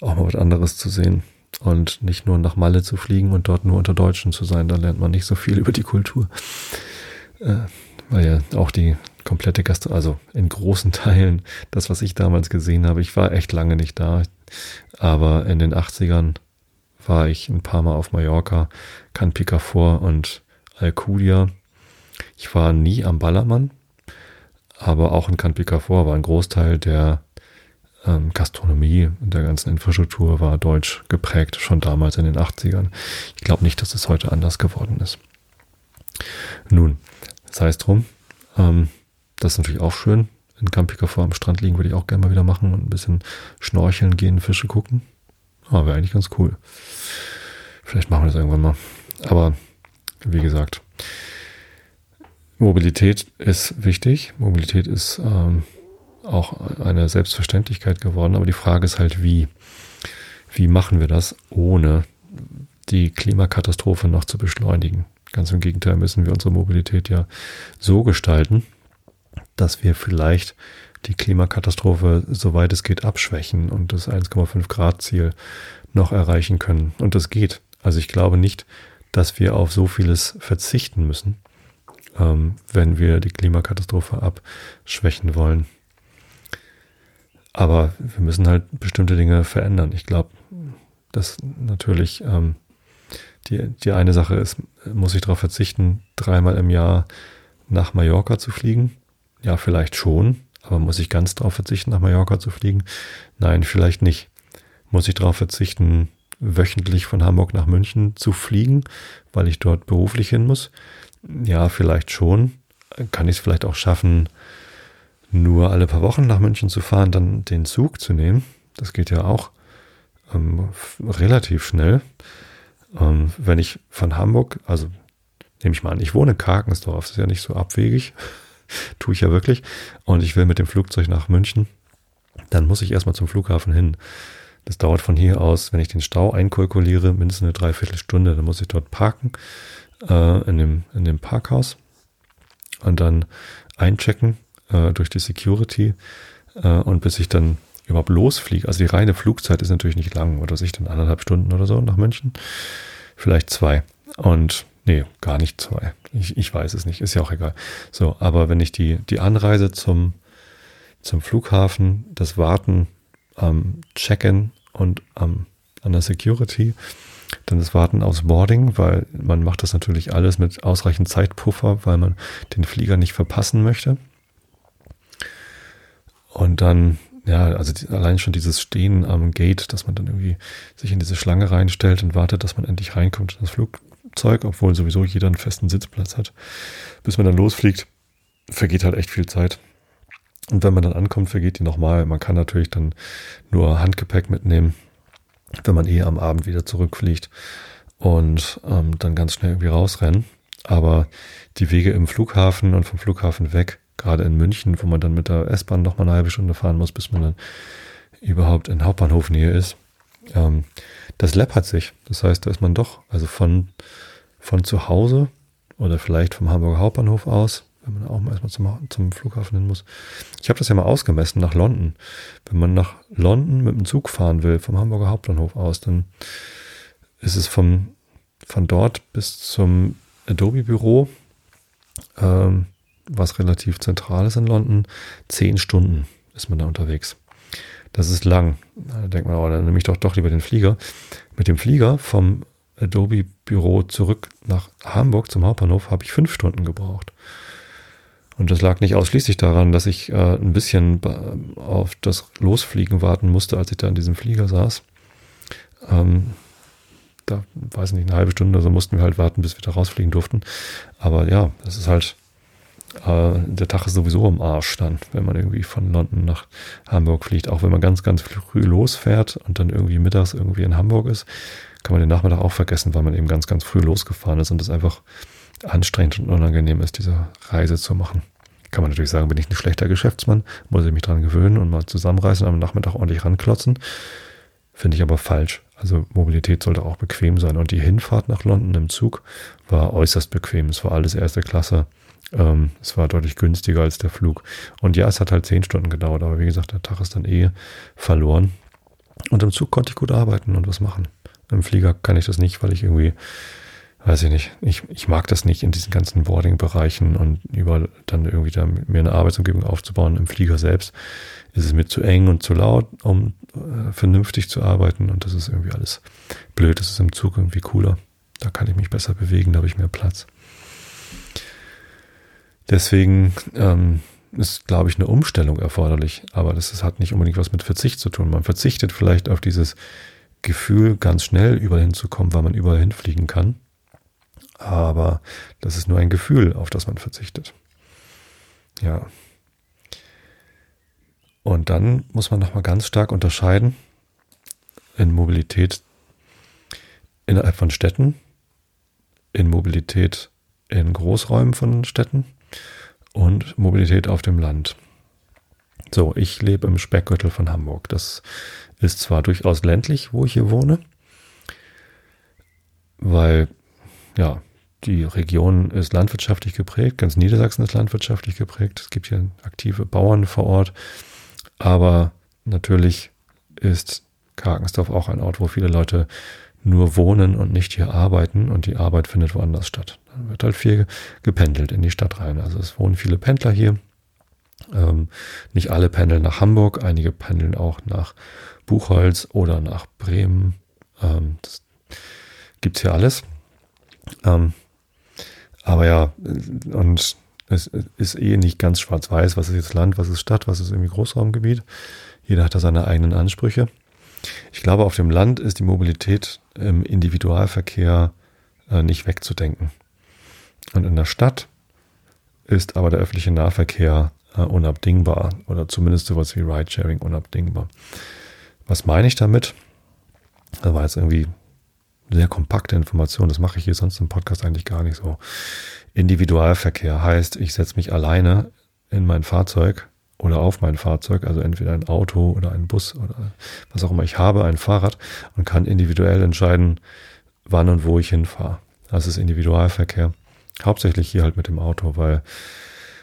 auch mal was anderes zu sehen und nicht nur nach Malle zu fliegen und dort nur unter Deutschen zu sein. Da lernt man nicht so viel [laughs] über die Kultur. Äh, weil ja auch die komplette Gastro, also in großen [laughs] Teilen das, was ich damals gesehen habe, ich war echt lange nicht da, aber in den 80ern war ich ein paar Mal auf Mallorca, Can Picafort und Alcudia. Ich war nie am Ballermann, aber auch in Can Picafort war ein Großteil der ähm, Gastronomie und der ganzen Infrastruktur war deutsch geprägt, schon damals in den 80ern. Ich glaube nicht, dass es heute anders geworden ist. Nun, sei es drum. Ähm, das ist natürlich auch schön. In Campica vor am Strand liegen würde ich auch gerne mal wieder machen und ein bisschen schnorcheln gehen, Fische gucken. Ah, wäre eigentlich ganz cool. Vielleicht machen wir das irgendwann mal. Aber wie gesagt, Mobilität ist wichtig. Mobilität ist ähm, auch eine Selbstverständlichkeit geworden. Aber die Frage ist halt, wie, wie machen wir das, ohne die Klimakatastrophe noch zu beschleunigen? Ganz im Gegenteil müssen wir unsere Mobilität ja so gestalten, dass wir vielleicht die Klimakatastrophe, soweit es geht, abschwächen und das 1,5 Grad Ziel noch erreichen können. Und das geht. Also ich glaube nicht, dass wir auf so vieles verzichten müssen, ähm, wenn wir die Klimakatastrophe abschwächen wollen. Aber wir müssen halt bestimmte Dinge verändern. Ich glaube, dass natürlich ähm, die, die eine Sache ist, muss ich darauf verzichten, dreimal im Jahr nach Mallorca zu fliegen? Ja, vielleicht schon, aber muss ich ganz darauf verzichten, nach Mallorca zu fliegen? Nein, vielleicht nicht. Muss ich darauf verzichten, wöchentlich von Hamburg nach München zu fliegen, weil ich dort beruflich hin muss? Ja, vielleicht schon. Kann ich es vielleicht auch schaffen, nur alle paar Wochen nach München zu fahren, dann den Zug zu nehmen? Das geht ja auch ähm, relativ schnell. Ähm, wenn ich von Hamburg, also nehme ich mal an, ich wohne in Karkensdorf, das ist ja nicht so abwegig, [laughs] tue ich ja wirklich, und ich will mit dem Flugzeug nach München, dann muss ich erstmal zum Flughafen hin. Das dauert von hier aus, wenn ich den Stau einkalkuliere, mindestens eine Dreiviertelstunde. Dann muss ich dort parken, äh, in, dem, in dem Parkhaus und dann einchecken äh, durch die Security. Äh, und bis ich dann überhaupt losfliege. Also die reine Flugzeit ist natürlich nicht lang, oder sich dann anderthalb Stunden oder so nach München. Vielleicht zwei. Und nee, gar nicht zwei. Ich, ich weiß es nicht, ist ja auch egal. So, aber wenn ich die, die Anreise zum, zum Flughafen, das Warten am Check-in und am, an der Security, dann das Warten aufs Boarding, weil man macht das natürlich alles mit ausreichend Zeitpuffer, weil man den Flieger nicht verpassen möchte. Und dann ja, also die, allein schon dieses Stehen am Gate, dass man dann irgendwie sich in diese Schlange reinstellt und wartet, dass man endlich reinkommt in das Flugzeug, obwohl sowieso jeder einen festen Sitzplatz hat. Bis man dann losfliegt, vergeht halt echt viel Zeit. Und wenn man dann ankommt, vergeht die nochmal. Man kann natürlich dann nur Handgepäck mitnehmen, wenn man eh am Abend wieder zurückfliegt und ähm, dann ganz schnell irgendwie rausrennen. Aber die Wege im Flughafen und vom Flughafen weg gerade in München, wo man dann mit der S-Bahn noch mal eine halbe Stunde fahren muss, bis man dann überhaupt in Hauptbahnhofnähe ist. Ähm, das läppert sich. Das heißt, da ist man doch, also von, von zu Hause oder vielleicht vom Hamburger Hauptbahnhof aus, wenn man auch mal erstmal zum, zum Flughafen hin muss. Ich habe das ja mal ausgemessen nach London. Wenn man nach London mit dem Zug fahren will, vom Hamburger Hauptbahnhof aus, dann ist es vom, von dort bis zum Adobe-Büro ähm, was relativ zentral ist in London, zehn Stunden ist man da unterwegs. Das ist lang. Da denkt man, oh, dann nehme ich doch doch lieber den Flieger. Mit dem Flieger vom Adobe-Büro zurück nach Hamburg zum Hauptbahnhof habe ich fünf Stunden gebraucht. Und das lag nicht ausschließlich daran, dass ich äh, ein bisschen auf das Losfliegen warten musste, als ich da in diesem Flieger saß. Ähm, da, weiß nicht, eine halbe Stunde, so mussten wir halt warten, bis wir da rausfliegen durften. Aber ja, das ist halt, der Tag ist sowieso im Arsch dann, wenn man irgendwie von London nach Hamburg fliegt. Auch wenn man ganz, ganz früh losfährt und dann irgendwie mittags irgendwie in Hamburg ist, kann man den Nachmittag auch vergessen, weil man eben ganz, ganz früh losgefahren ist und es einfach anstrengend und unangenehm ist, diese Reise zu machen. Kann man natürlich sagen, bin ich ein schlechter Geschäftsmann, muss ich mich dran gewöhnen und mal zusammenreißen, am Nachmittag ordentlich ranklotzen. Finde ich aber falsch. Also Mobilität sollte auch bequem sein. Und die Hinfahrt nach London im Zug war äußerst bequem. Es war alles erste Klasse. Ähm, es war deutlich günstiger als der Flug. Und ja, es hat halt zehn Stunden gedauert, aber wie gesagt, der Tag ist dann eh verloren. Und im Zug konnte ich gut arbeiten und was machen. Im Flieger kann ich das nicht, weil ich irgendwie weiß ich nicht, ich, ich mag das nicht in diesen ganzen Boarding-Bereichen und über dann irgendwie da mir eine Arbeitsumgebung aufzubauen. Im Flieger selbst ist es mir zu eng und zu laut, um äh, vernünftig zu arbeiten und das ist irgendwie alles blöd. Das ist im Zug irgendwie cooler. Da kann ich mich besser bewegen, da habe ich mehr Platz. Deswegen ähm, ist, glaube ich, eine Umstellung erforderlich, aber das, das hat nicht unbedingt was mit Verzicht zu tun. Man verzichtet vielleicht auf dieses Gefühl, ganz schnell überall hinzukommen, weil man überall hinfliegen kann aber das ist nur ein Gefühl, auf das man verzichtet. Ja. Und dann muss man nochmal ganz stark unterscheiden in Mobilität innerhalb von Städten, in Mobilität in Großräumen von Städten und Mobilität auf dem Land. So, ich lebe im Speckgürtel von Hamburg. Das ist zwar durchaus ländlich, wo ich hier wohne, weil, ja, die Region ist landwirtschaftlich geprägt, ganz Niedersachsen ist landwirtschaftlich geprägt. Es gibt hier aktive Bauern vor Ort. Aber natürlich ist Karkensdorf auch ein Ort, wo viele Leute nur wohnen und nicht hier arbeiten und die Arbeit findet woanders statt. Wird halt viel gependelt in die Stadt rein. Also es wohnen viele Pendler hier. Ähm, nicht alle pendeln nach Hamburg, einige pendeln auch nach Buchholz oder nach Bremen. Ähm, das gibt's hier alles. Ähm, aber ja, und es ist eh nicht ganz schwarz-weiß, was ist jetzt Land, was ist Stadt, was ist irgendwie Großraumgebiet. Jeder hat da seine eigenen Ansprüche. Ich glaube, auf dem Land ist die Mobilität im Individualverkehr äh, nicht wegzudenken. Und in der Stadt ist aber der öffentliche Nahverkehr äh, unabdingbar oder zumindest sowas wie Ridesharing unabdingbar. Was meine ich damit? Da war jetzt irgendwie sehr kompakte Information. Das mache ich hier sonst im Podcast eigentlich gar nicht so. Individualverkehr heißt, ich setze mich alleine in mein Fahrzeug oder auf mein Fahrzeug, also entweder ein Auto oder ein Bus oder was auch immer ich habe, ein Fahrrad und kann individuell entscheiden, wann und wo ich hinfahre. Das ist Individualverkehr. Hauptsächlich hier halt mit dem Auto, weil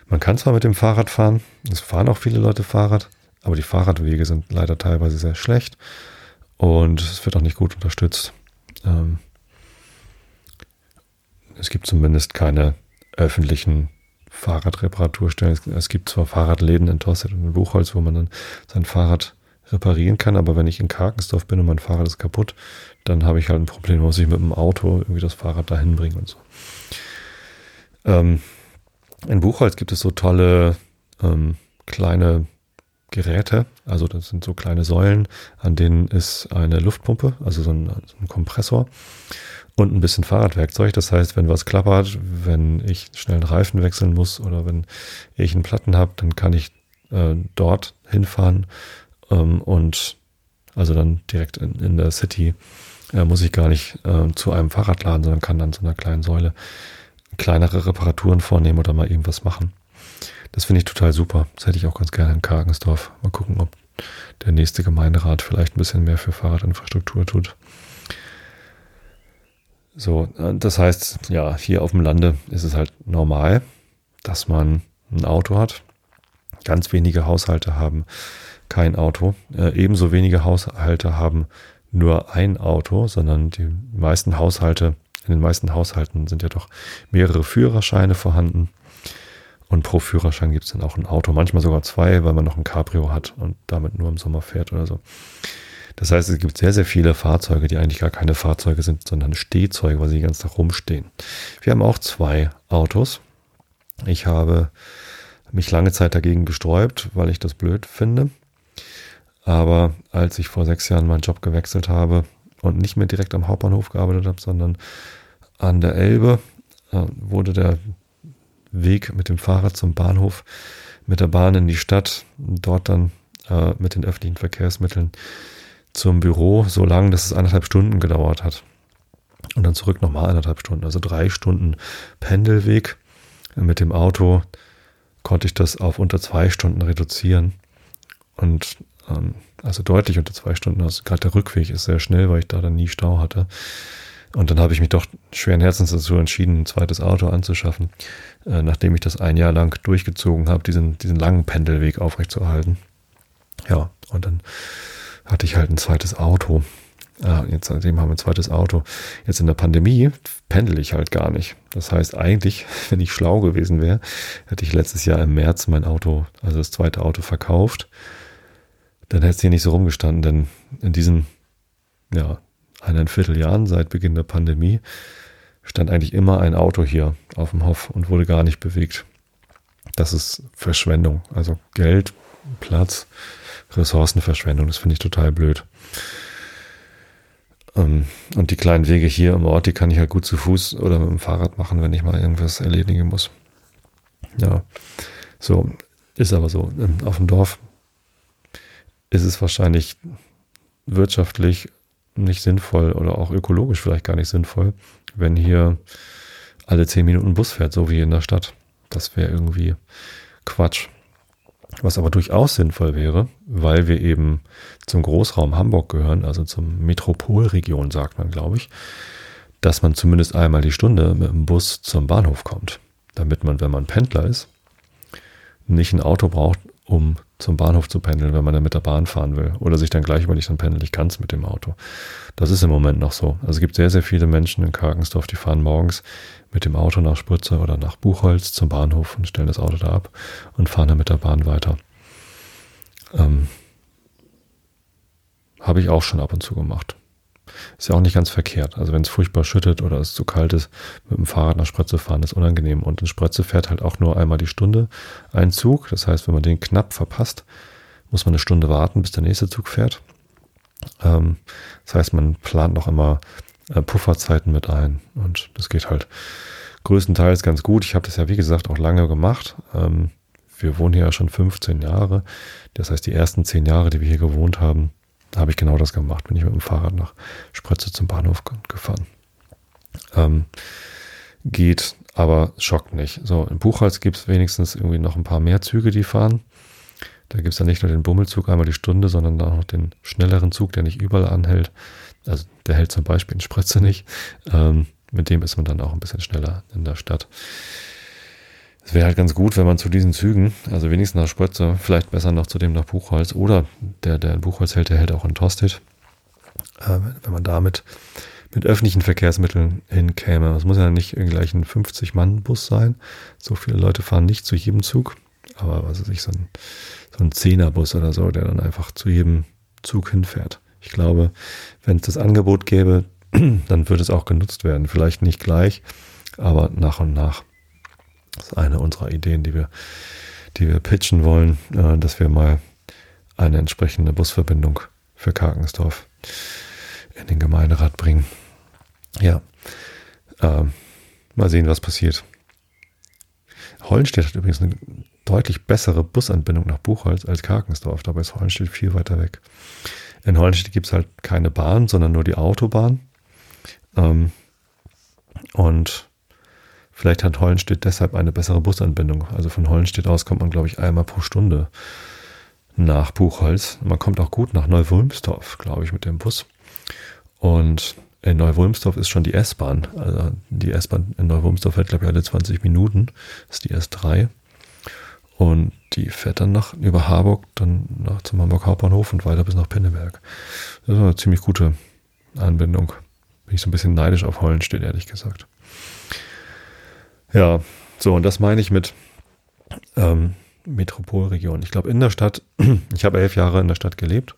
man kann zwar mit dem Fahrrad fahren, es fahren auch viele Leute Fahrrad, aber die Fahrradwege sind leider teilweise sehr schlecht und es wird auch nicht gut unterstützt. Ähm, es gibt zumindest keine öffentlichen Fahrradreparaturstellen. Es gibt zwar Fahrradläden in Tosset und in Buchholz, wo man dann sein Fahrrad reparieren kann, aber wenn ich in Karkensdorf bin und mein Fahrrad ist kaputt, dann habe ich halt ein Problem, [laughs] muss ich mit dem Auto irgendwie das Fahrrad dahin bringen und so. Ähm, in Buchholz gibt es so tolle ähm, kleine Geräte. Also das sind so kleine Säulen, an denen ist eine Luftpumpe, also so ein, so ein Kompressor und ein bisschen Fahrradwerkzeug. Das heißt, wenn was klappert, wenn ich schnell einen Reifen wechseln muss oder wenn ich einen Platten habe, dann kann ich äh, dort hinfahren ähm, und also dann direkt in, in der City äh, muss ich gar nicht äh, zu einem Fahrradladen, sondern kann an so einer kleinen Säule kleinere Reparaturen vornehmen oder mal irgendwas machen. Das finde ich total super. Das hätte ich auch ganz gerne in Kargensdorf. Mal gucken, ob der nächste Gemeinderat vielleicht ein bisschen mehr für Fahrradinfrastruktur tut. So, äh, das heißt, ja, hier auf dem Lande ist es halt normal, dass man ein Auto hat. Ganz wenige Haushalte haben kein Auto. Äh, ebenso wenige Haushalte haben nur ein Auto, sondern die meisten Haushalte, in den meisten Haushalten sind ja doch mehrere Führerscheine vorhanden. Und pro Führerschein gibt es dann auch ein Auto, manchmal sogar zwei, weil man noch ein Cabrio hat und damit nur im Sommer fährt oder so. Das heißt, es gibt sehr, sehr viele Fahrzeuge, die eigentlich gar keine Fahrzeuge sind, sondern Stehzeuge, weil sie ganz nach rumstehen. Wir haben auch zwei Autos. Ich habe mich lange Zeit dagegen gesträubt, weil ich das blöd finde. Aber als ich vor sechs Jahren meinen Job gewechselt habe und nicht mehr direkt am Hauptbahnhof gearbeitet habe, sondern an der Elbe, äh, wurde der Weg mit dem Fahrrad zum Bahnhof, mit der Bahn in die Stadt, dort dann äh, mit den öffentlichen Verkehrsmitteln zum Büro so lang, dass es anderthalb Stunden gedauert hat. Und dann zurück nochmal anderthalb Stunden, also drei Stunden Pendelweg. Mit dem Auto konnte ich das auf unter zwei Stunden reduzieren. Und ähm, also deutlich unter zwei Stunden. Also gerade der Rückweg ist sehr schnell, weil ich da dann nie Stau hatte. Und dann habe ich mich doch schweren Herzens dazu entschieden, ein zweites Auto anzuschaffen, äh, nachdem ich das ein Jahr lang durchgezogen habe, diesen, diesen langen Pendelweg aufrechtzuerhalten. Ja, und dann hatte ich halt ein zweites Auto. Ja, jetzt seitdem haben wir ein zweites Auto. Jetzt in der Pandemie pendel ich halt gar nicht. Das heißt, eigentlich, [laughs] wenn ich schlau gewesen wäre, hätte ich letztes Jahr im März mein Auto, also das zweite Auto verkauft. Dann hätte es hier nicht so rumgestanden, denn in diesen, ja, eineinviertel Jahren seit Beginn der Pandemie stand eigentlich immer ein Auto hier auf dem Hof und wurde gar nicht bewegt. Das ist Verschwendung. Also Geld, Platz, Ressourcenverschwendung. Das finde ich total blöd. Ähm, und die kleinen Wege hier im Ort, die kann ich halt gut zu Fuß oder mit dem Fahrrad machen, wenn ich mal irgendwas erledigen muss. Ja, so ist aber so. Ähm, auf dem Dorf ist es wahrscheinlich wirtschaftlich nicht sinnvoll oder auch ökologisch vielleicht gar nicht sinnvoll, wenn hier alle zehn Minuten Bus fährt, so wie in der Stadt. Das wäre irgendwie Quatsch. Was aber durchaus sinnvoll wäre, weil wir eben zum Großraum Hamburg gehören, also zum Metropolregion, sagt man, glaube ich, dass man zumindest einmal die Stunde mit dem Bus zum Bahnhof kommt, damit man, wenn man Pendler ist, nicht ein Auto braucht, um zum Bahnhof zu pendeln, wenn man dann mit der Bahn fahren will. Oder sich dann gleich überlegt, dann pendel ich ganz mit dem Auto. Das ist im Moment noch so. Also es gibt sehr, sehr viele Menschen in Karkensdorf, die fahren morgens mit dem Auto nach Spritze oder nach Buchholz zum Bahnhof und stellen das Auto da ab und fahren dann mit der Bahn weiter. Ähm, Habe ich auch schon ab und zu gemacht. Ist ja auch nicht ganz verkehrt. Also wenn es furchtbar schüttet oder es zu kalt ist, mit dem Fahrrad nach Spritze fahren ist unangenehm. Und in Spritze fährt halt auch nur einmal die Stunde ein Zug. Das heißt, wenn man den knapp verpasst, muss man eine Stunde warten, bis der nächste Zug fährt. Ähm, das heißt, man plant noch immer äh, Pufferzeiten mit ein. Und das geht halt größtenteils ganz gut. Ich habe das ja, wie gesagt, auch lange gemacht. Ähm, wir wohnen hier ja schon 15 Jahre. Das heißt, die ersten 10 Jahre, die wir hier gewohnt haben, da habe ich genau das gemacht. Bin ich mit dem Fahrrad nach Spritze zum Bahnhof gefahren. Ähm, geht, aber schockt nicht. So, in Buchholz gibt es wenigstens irgendwie noch ein paar mehr Züge, die fahren. Da gibt es dann nicht nur den Bummelzug einmal die Stunde, sondern auch noch den schnelleren Zug, der nicht überall anhält. Also der hält zum Beispiel in Spritze nicht. Ähm, mit dem ist man dann auch ein bisschen schneller in der Stadt. Es wäre halt ganz gut, wenn man zu diesen Zügen, also wenigstens nach Spritze, vielleicht besser noch zu dem nach Buchholz oder der, der in Buchholz hält, der hält auch in Tosted. Äh, wenn man damit mit öffentlichen Verkehrsmitteln hinkäme. Es muss ja nicht gleich ein 50-Mann-Bus sein. So viele Leute fahren nicht zu jedem Zug. Aber was weiß ich, so ein, so ein Zehnerbus oder so, der dann einfach zu jedem Zug hinfährt. Ich glaube, wenn es das Angebot gäbe, [clears throat] dann würde es auch genutzt werden. Vielleicht nicht gleich, aber nach und nach. Das ist eine unserer Ideen, die wir, die wir pitchen wollen, äh, dass wir mal eine entsprechende Busverbindung für Karkensdorf in den Gemeinderat bringen. Ja, äh, mal sehen, was passiert. Hollenstedt hat übrigens eine deutlich bessere Busanbindung nach Buchholz als Karkensdorf. Dabei ist Hollenstedt viel weiter weg. In Hollenstedt gibt es halt keine Bahn, sondern nur die Autobahn. Ähm, und Vielleicht hat Hollenstedt deshalb eine bessere Busanbindung. Also von Hollenstedt aus kommt man, glaube ich, einmal pro Stunde nach Buchholz. Man kommt auch gut nach Neuwulmsdorf, glaube ich, mit dem Bus. Und in Neuwulmsdorf ist schon die S-Bahn. Also die S-Bahn in Neuwulmsdorf fährt, glaube ich, alle 20 Minuten. Das ist die S3. Und die fährt dann nach, über Harburg, dann nach zum Hamburg Hauptbahnhof und weiter bis nach Pinneberg. Das ist eine ziemlich gute Anbindung. Bin ich so ein bisschen neidisch auf Hollenstedt, ehrlich gesagt. Ja, so, und das meine ich mit, ähm, Metropolregion. Ich glaube in der Stadt, [clears throat] ich habe elf Jahre in der Stadt gelebt.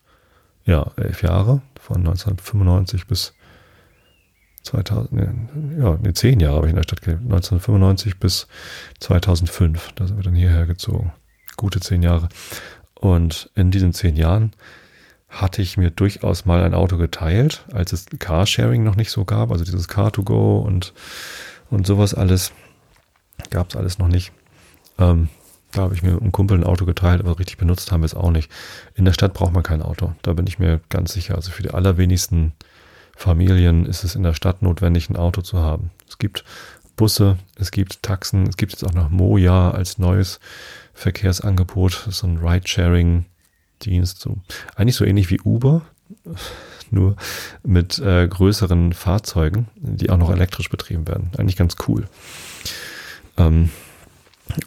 Ja, elf Jahre, von 1995 bis 2000, ja, nee, zehn Jahre habe ich in der Stadt gelebt. 1995 bis 2005, da sind wir dann hierher gezogen. Gute zehn Jahre. Und in diesen zehn Jahren hatte ich mir durchaus mal ein Auto geteilt, als es Carsharing noch nicht so gab, also dieses Car2Go und, und sowas alles, gab es alles noch nicht. Ähm, da habe ich mir einen Kumpel ein Auto geteilt, aber richtig benutzt haben wir es auch nicht. In der Stadt braucht man kein Auto, da bin ich mir ganz sicher. Also für die allerwenigsten Familien ist es in der Stadt notwendig, ein Auto zu haben. Es gibt Busse, es gibt Taxen, es gibt jetzt auch noch Moja als neues Verkehrsangebot, so ein Ride-Sharing-Dienst, so eigentlich so ähnlich wie Uber, [laughs] nur mit äh, größeren Fahrzeugen, die auch noch elektrisch betrieben werden. Eigentlich ganz cool. Ähm,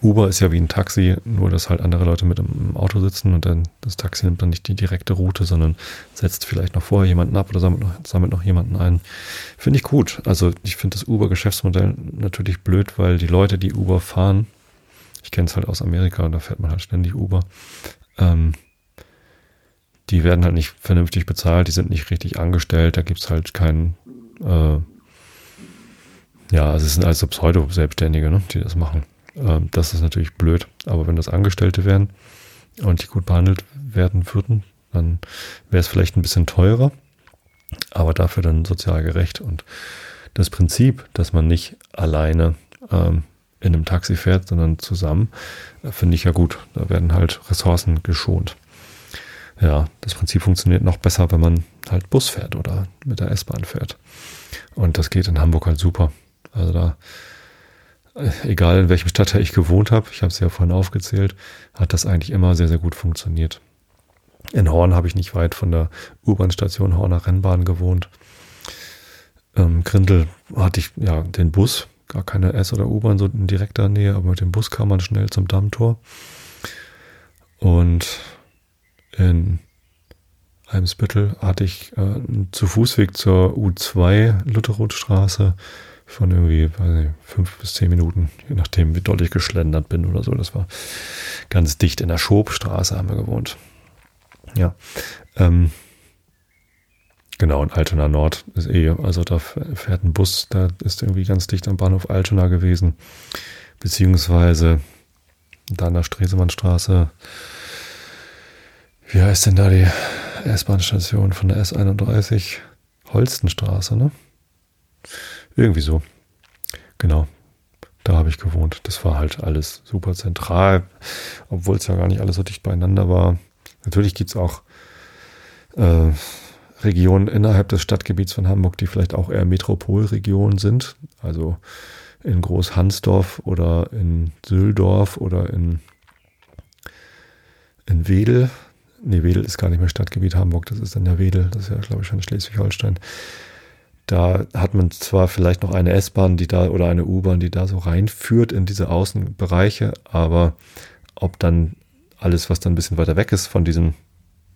Uber ist ja wie ein Taxi, nur dass halt andere Leute mit im Auto sitzen und dann das Taxi nimmt dann nicht die direkte Route, sondern setzt vielleicht noch vorher jemanden ab oder sammelt noch, sammelt noch jemanden ein. Finde ich gut. Also ich finde das Uber-Geschäftsmodell natürlich blöd, weil die Leute, die Uber fahren, ich kenne es halt aus Amerika, da fährt man halt ständig Uber, ähm, die werden halt nicht vernünftig bezahlt, die sind nicht richtig angestellt, da gibt es halt keinen, äh, ja, also es sind also Pseudo-Selbstständige, ne, die das machen. Ähm, das ist natürlich blöd. Aber wenn das Angestellte wären und die gut behandelt werden würden, dann wäre es vielleicht ein bisschen teurer, aber dafür dann sozial gerecht. Und das Prinzip, dass man nicht alleine ähm, in einem Taxi fährt, sondern zusammen, äh, finde ich ja gut. Da werden halt Ressourcen geschont. Ja, das Prinzip funktioniert noch besser, wenn man halt Bus fährt oder mit der S-Bahn fährt. Und das geht in Hamburg halt super. Also da egal in welchem Stadtteil ich gewohnt habe, ich habe es ja vorhin aufgezählt, hat das eigentlich immer sehr, sehr gut funktioniert. In Horn habe ich nicht weit von der U-Bahn-Station Horner Rennbahn gewohnt. Ähm, Grindel hatte ich ja den Bus, gar keine S- oder U-Bahn so in direkter Nähe, aber mit dem Bus kam man schnell zum Dammtor. Und in Eimsbüttel hatte ich äh, einen zu Fußweg zur U2 Lutherrothstraße von irgendwie, nicht, fünf bis zehn Minuten, je nachdem, wie doll ich geschlendert bin oder so. Das war ganz dicht in der Schobstraße haben wir gewohnt. Ja. Ähm, genau, in Altona Nord ist eh, also da fährt ein Bus, da ist irgendwie ganz dicht am Bahnhof Altona gewesen. Beziehungsweise da an der Stresemannstraße. Wie heißt denn da die S-Bahn-Station von der S31? Holstenstraße, ne? Irgendwie so. Genau. Da habe ich gewohnt. Das war halt alles super zentral, obwohl es ja gar nicht alles so dicht beieinander war. Natürlich gibt es auch äh, Regionen innerhalb des Stadtgebiets von Hamburg, die vielleicht auch eher Metropolregionen sind. Also in Großhansdorf oder in Süldorf oder in, in Wedel. Nee, Wedel ist gar nicht mehr Stadtgebiet Hamburg, das ist dann ja Wedel, das ist ja, glaube ich, schon Schleswig-Holstein. Da hat man zwar vielleicht noch eine S-Bahn, die da oder eine U-Bahn, die da so reinführt in diese Außenbereiche, aber ob dann alles, was dann ein bisschen weiter weg ist von diesen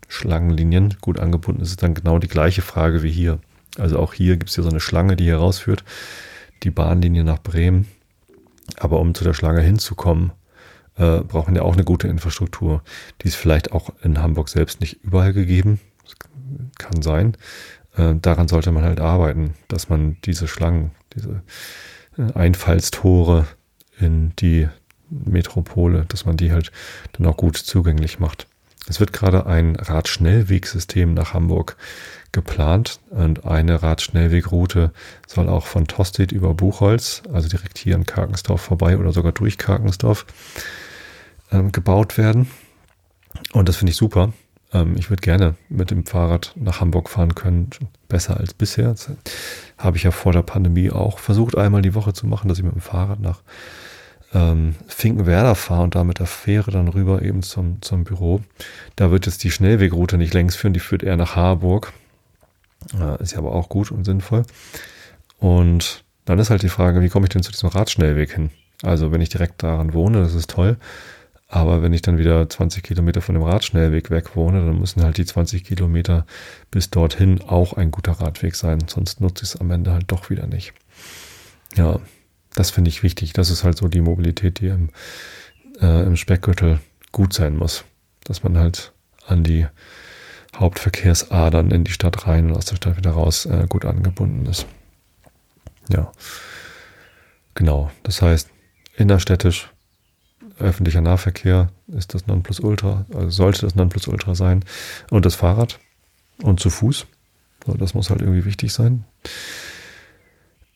Schlangenlinien, gut angebunden ist, ist dann genau die gleiche Frage wie hier. Also auch hier gibt es ja so eine Schlange, die hier rausführt, die Bahnlinie nach Bremen. Aber um zu der Schlange hinzukommen, äh, brauchen ja auch eine gute Infrastruktur. Die ist vielleicht auch in Hamburg selbst nicht überall gegeben. Das kann sein. Äh, daran sollte man halt arbeiten, dass man diese Schlangen, diese äh, Einfallstore in die Metropole, dass man die halt dann auch gut zugänglich macht. Es wird gerade ein Radschnellwegsystem nach Hamburg geplant und eine Radschnellwegroute soll auch von Tostedt über Buchholz, also direkt hier in Karkensdorf vorbei oder sogar durch Karkensdorf ähm, gebaut werden. Und das finde ich super. Ähm, ich würde gerne mit dem Fahrrad nach Hamburg fahren können, besser als bisher. Habe ich ja vor der Pandemie auch versucht, einmal die Woche zu machen, dass ich mit dem Fahrrad nach ähm, Finkenwerder fahre und da mit der Fähre dann rüber eben zum, zum Büro. Da wird jetzt die Schnellwegroute nicht längs führen, die führt eher nach Harburg. Äh, ist ja aber auch gut und sinnvoll. Und dann ist halt die Frage, wie komme ich denn zu diesem Radschnellweg hin? Also wenn ich direkt daran wohne, das ist toll. Aber wenn ich dann wieder 20 Kilometer von dem Radschnellweg weg wohne, dann müssen halt die 20 Kilometer bis dorthin auch ein guter Radweg sein. Sonst nutze ich es am Ende halt doch wieder nicht. Ja, das finde ich wichtig. Das ist halt so die Mobilität, die im äh, im Speckgürtel gut sein muss. Dass man halt an die Hauptverkehrsadern in die Stadt rein und aus der Stadt wieder raus äh, gut angebunden ist. Ja, genau. Das heißt, innerstädtisch öffentlicher Nahverkehr ist das Nonplusultra, also sollte das Nonplusultra sein. Und das Fahrrad und zu Fuß. So, das muss halt irgendwie wichtig sein.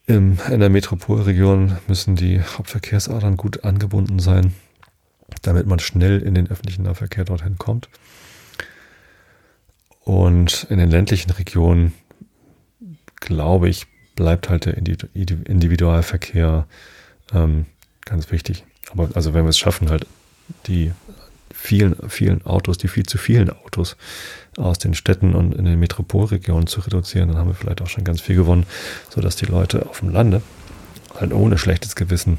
In der Metropolregion müssen die Hauptverkehrsadern gut angebunden sein, damit man schnell in den öffentlichen Nahverkehr dorthin kommt. Und in den ländlichen Regionen, glaube ich, bleibt halt der Individualverkehr ähm, ganz wichtig. Aber also wenn wir es schaffen, halt die vielen, vielen Autos, die viel zu vielen Autos aus den Städten und in den Metropolregionen zu reduzieren, dann haben wir vielleicht auch schon ganz viel gewonnen, sodass die Leute auf dem Lande halt ohne schlechtes Gewissen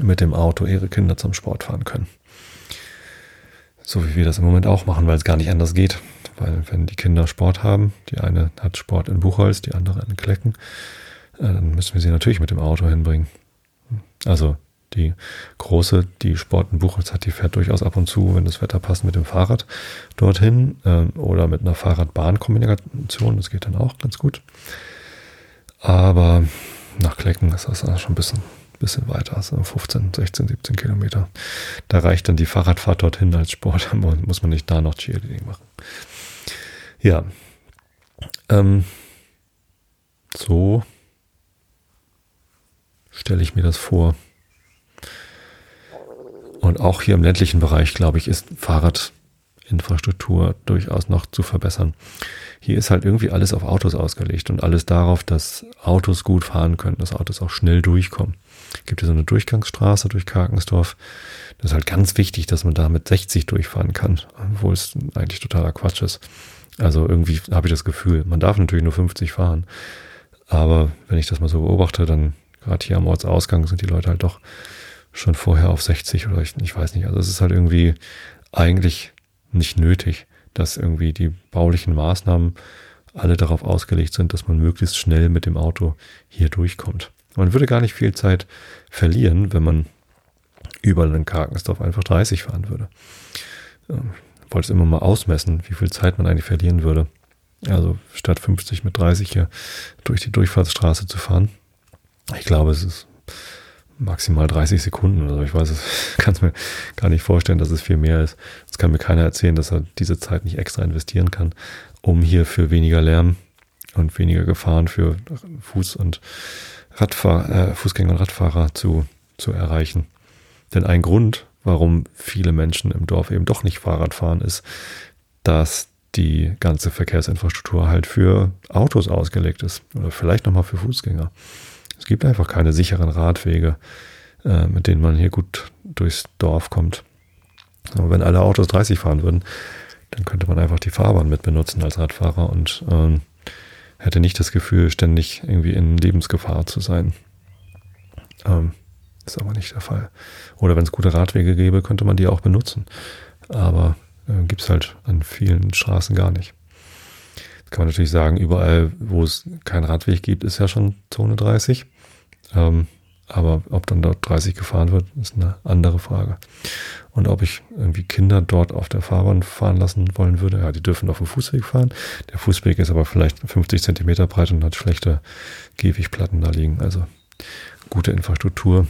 mit dem Auto ihre Kinder zum Sport fahren können. So wie wir das im Moment auch machen, weil es gar nicht anders geht. Weil wenn die Kinder Sport haben, die eine hat Sport in Buchholz, die andere in Klecken, äh, dann müssen wir sie natürlich mit dem Auto hinbringen. Also die große, die Sport in Buchholz hat, die fährt durchaus ab und zu, wenn das Wetter passt, mit dem Fahrrad dorthin äh, oder mit einer Fahrrad-Bahn-Kombination. Das geht dann auch ganz gut. Aber nach Klecken ist das schon ein bisschen, bisschen weiter, also 15, 16, 17 Kilometer. Da reicht dann die Fahrradfahrt dorthin als Sport, [laughs] muss man nicht da noch Cheerleading machen. Ja, ähm, so stelle ich mir das vor. Auch hier im ländlichen Bereich, glaube ich, ist Fahrradinfrastruktur durchaus noch zu verbessern. Hier ist halt irgendwie alles auf Autos ausgelegt und alles darauf, dass Autos gut fahren können, dass Autos auch schnell durchkommen. Es gibt hier so eine Durchgangsstraße durch Karkensdorf. Das ist halt ganz wichtig, dass man da mit 60 durchfahren kann, obwohl es eigentlich totaler Quatsch ist. Also irgendwie habe ich das Gefühl, man darf natürlich nur 50 fahren. Aber wenn ich das mal so beobachte, dann gerade hier am Ortsausgang sind die Leute halt doch schon vorher auf 60 oder ich, ich weiß nicht. Also es ist halt irgendwie eigentlich nicht nötig, dass irgendwie die baulichen Maßnahmen alle darauf ausgelegt sind, dass man möglichst schnell mit dem Auto hier durchkommt. Man würde gar nicht viel Zeit verlieren, wenn man überall in Karkensdorf einfach 30 fahren würde. Ähm, wollte es immer mal ausmessen, wie viel Zeit man eigentlich verlieren würde. Also statt 50 mit 30 hier durch die Durchfahrtsstraße zu fahren. Ich glaube, es ist maximal 30 Sekunden oder so. Ich weiß es, [laughs] kann es mir gar nicht vorstellen, dass es viel mehr ist. Es kann mir keiner erzählen, dass er diese Zeit nicht extra investieren kann, um hier für weniger Lärm und weniger Gefahren für Fuß- und Radfahr äh, Fußgänger und Radfahrer zu, zu erreichen. Denn ein Grund, warum viele Menschen im Dorf eben doch nicht Fahrrad fahren, ist, dass die ganze Verkehrsinfrastruktur halt für Autos ausgelegt ist oder vielleicht nochmal für Fußgänger. Es gibt einfach keine sicheren Radwege, äh, mit denen man hier gut durchs Dorf kommt. Aber wenn alle Autos 30 fahren würden, dann könnte man einfach die Fahrbahn mit benutzen als Radfahrer und ähm, hätte nicht das Gefühl, ständig irgendwie in Lebensgefahr zu sein. Ähm, ist aber nicht der Fall. Oder wenn es gute Radwege gäbe, könnte man die auch benutzen. Aber äh, gibt es halt an vielen Straßen gar nicht kann man natürlich sagen, überall, wo es keinen Radweg gibt, ist ja schon Zone 30. Ähm, aber ob dann dort 30 gefahren wird, ist eine andere Frage. Und ob ich irgendwie Kinder dort auf der Fahrbahn fahren lassen wollen würde, ja, die dürfen auf dem Fußweg fahren. Der Fußweg ist aber vielleicht 50 Zentimeter breit und hat schlechte Gehwegplatten da liegen. Also gute Infrastruktur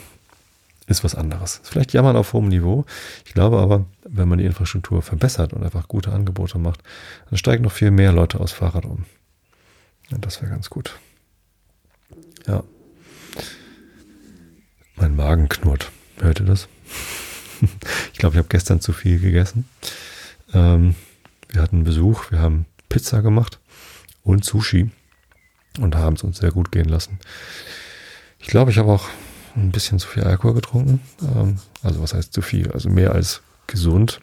ist was anderes. Vielleicht jammern auf hohem Niveau. Ich glaube aber, wenn man die Infrastruktur verbessert und einfach gute Angebote macht, dann steigen noch viel mehr Leute aus Fahrrad um. Und das wäre ganz gut. Ja. Mein Magen knurrt. Hört ihr das? [laughs] ich glaube, ich habe gestern zu viel gegessen. Ähm, wir hatten Besuch, wir haben Pizza gemacht und Sushi und haben es uns sehr gut gehen lassen. Ich glaube, ich habe auch ein bisschen zu viel Alkohol getrunken. Ähm, also was heißt zu viel? Also mehr als gesund.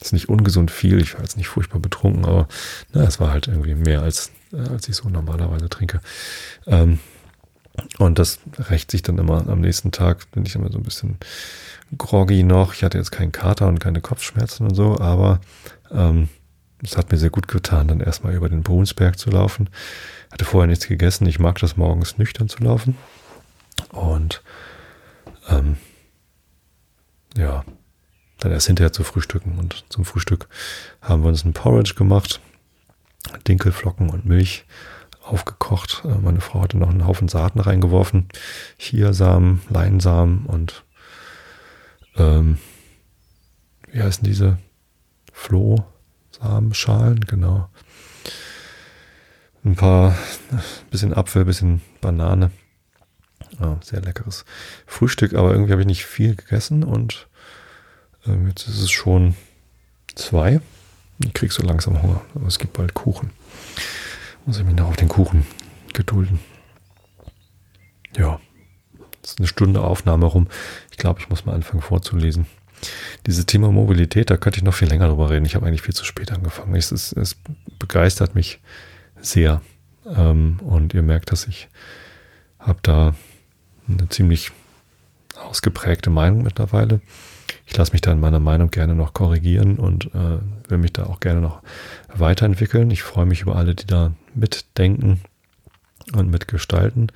ist nicht ungesund viel. Ich war jetzt nicht furchtbar betrunken, aber na, es war halt irgendwie mehr als, äh, als ich so normalerweise trinke. Ähm, und das rächt sich dann immer am nächsten Tag, bin ich immer so ein bisschen groggy noch. Ich hatte jetzt keinen Kater und keine Kopfschmerzen und so, aber ähm, es hat mir sehr gut getan, dann erstmal über den Brunsberg zu laufen. Hatte vorher nichts gegessen. Ich mag das morgens nüchtern zu laufen. Und ähm, ja, dann erst hinterher zu frühstücken. Und zum Frühstück haben wir uns ein Porridge gemacht, Dinkelflocken und Milch aufgekocht. Äh, meine Frau hatte noch einen Haufen Saaten reingeworfen. Chiasamen, Leinsamen und ähm, wie heißen diese? Flohsamenschalen, genau. Ein paar, bisschen Apfel, bisschen Banane. Ja, sehr leckeres Frühstück, aber irgendwie habe ich nicht viel gegessen und ähm, jetzt ist es schon zwei. Ich krieg so langsam Hunger, aber es gibt bald Kuchen. Muss ich mich noch auf den Kuchen gedulden. Ja, es ist eine Stunde Aufnahme rum. Ich glaube, ich muss mal anfangen vorzulesen. Dieses Thema Mobilität, da könnte ich noch viel länger drüber reden. Ich habe eigentlich viel zu spät angefangen. Es, ist, es begeistert mich sehr. Ähm, und ihr merkt, dass ich habe da eine ziemlich ausgeprägte Meinung mittlerweile. Ich lasse mich da in meiner Meinung gerne noch korrigieren und äh, will mich da auch gerne noch weiterentwickeln. Ich freue mich über alle, die da mitdenken und mitgestalten.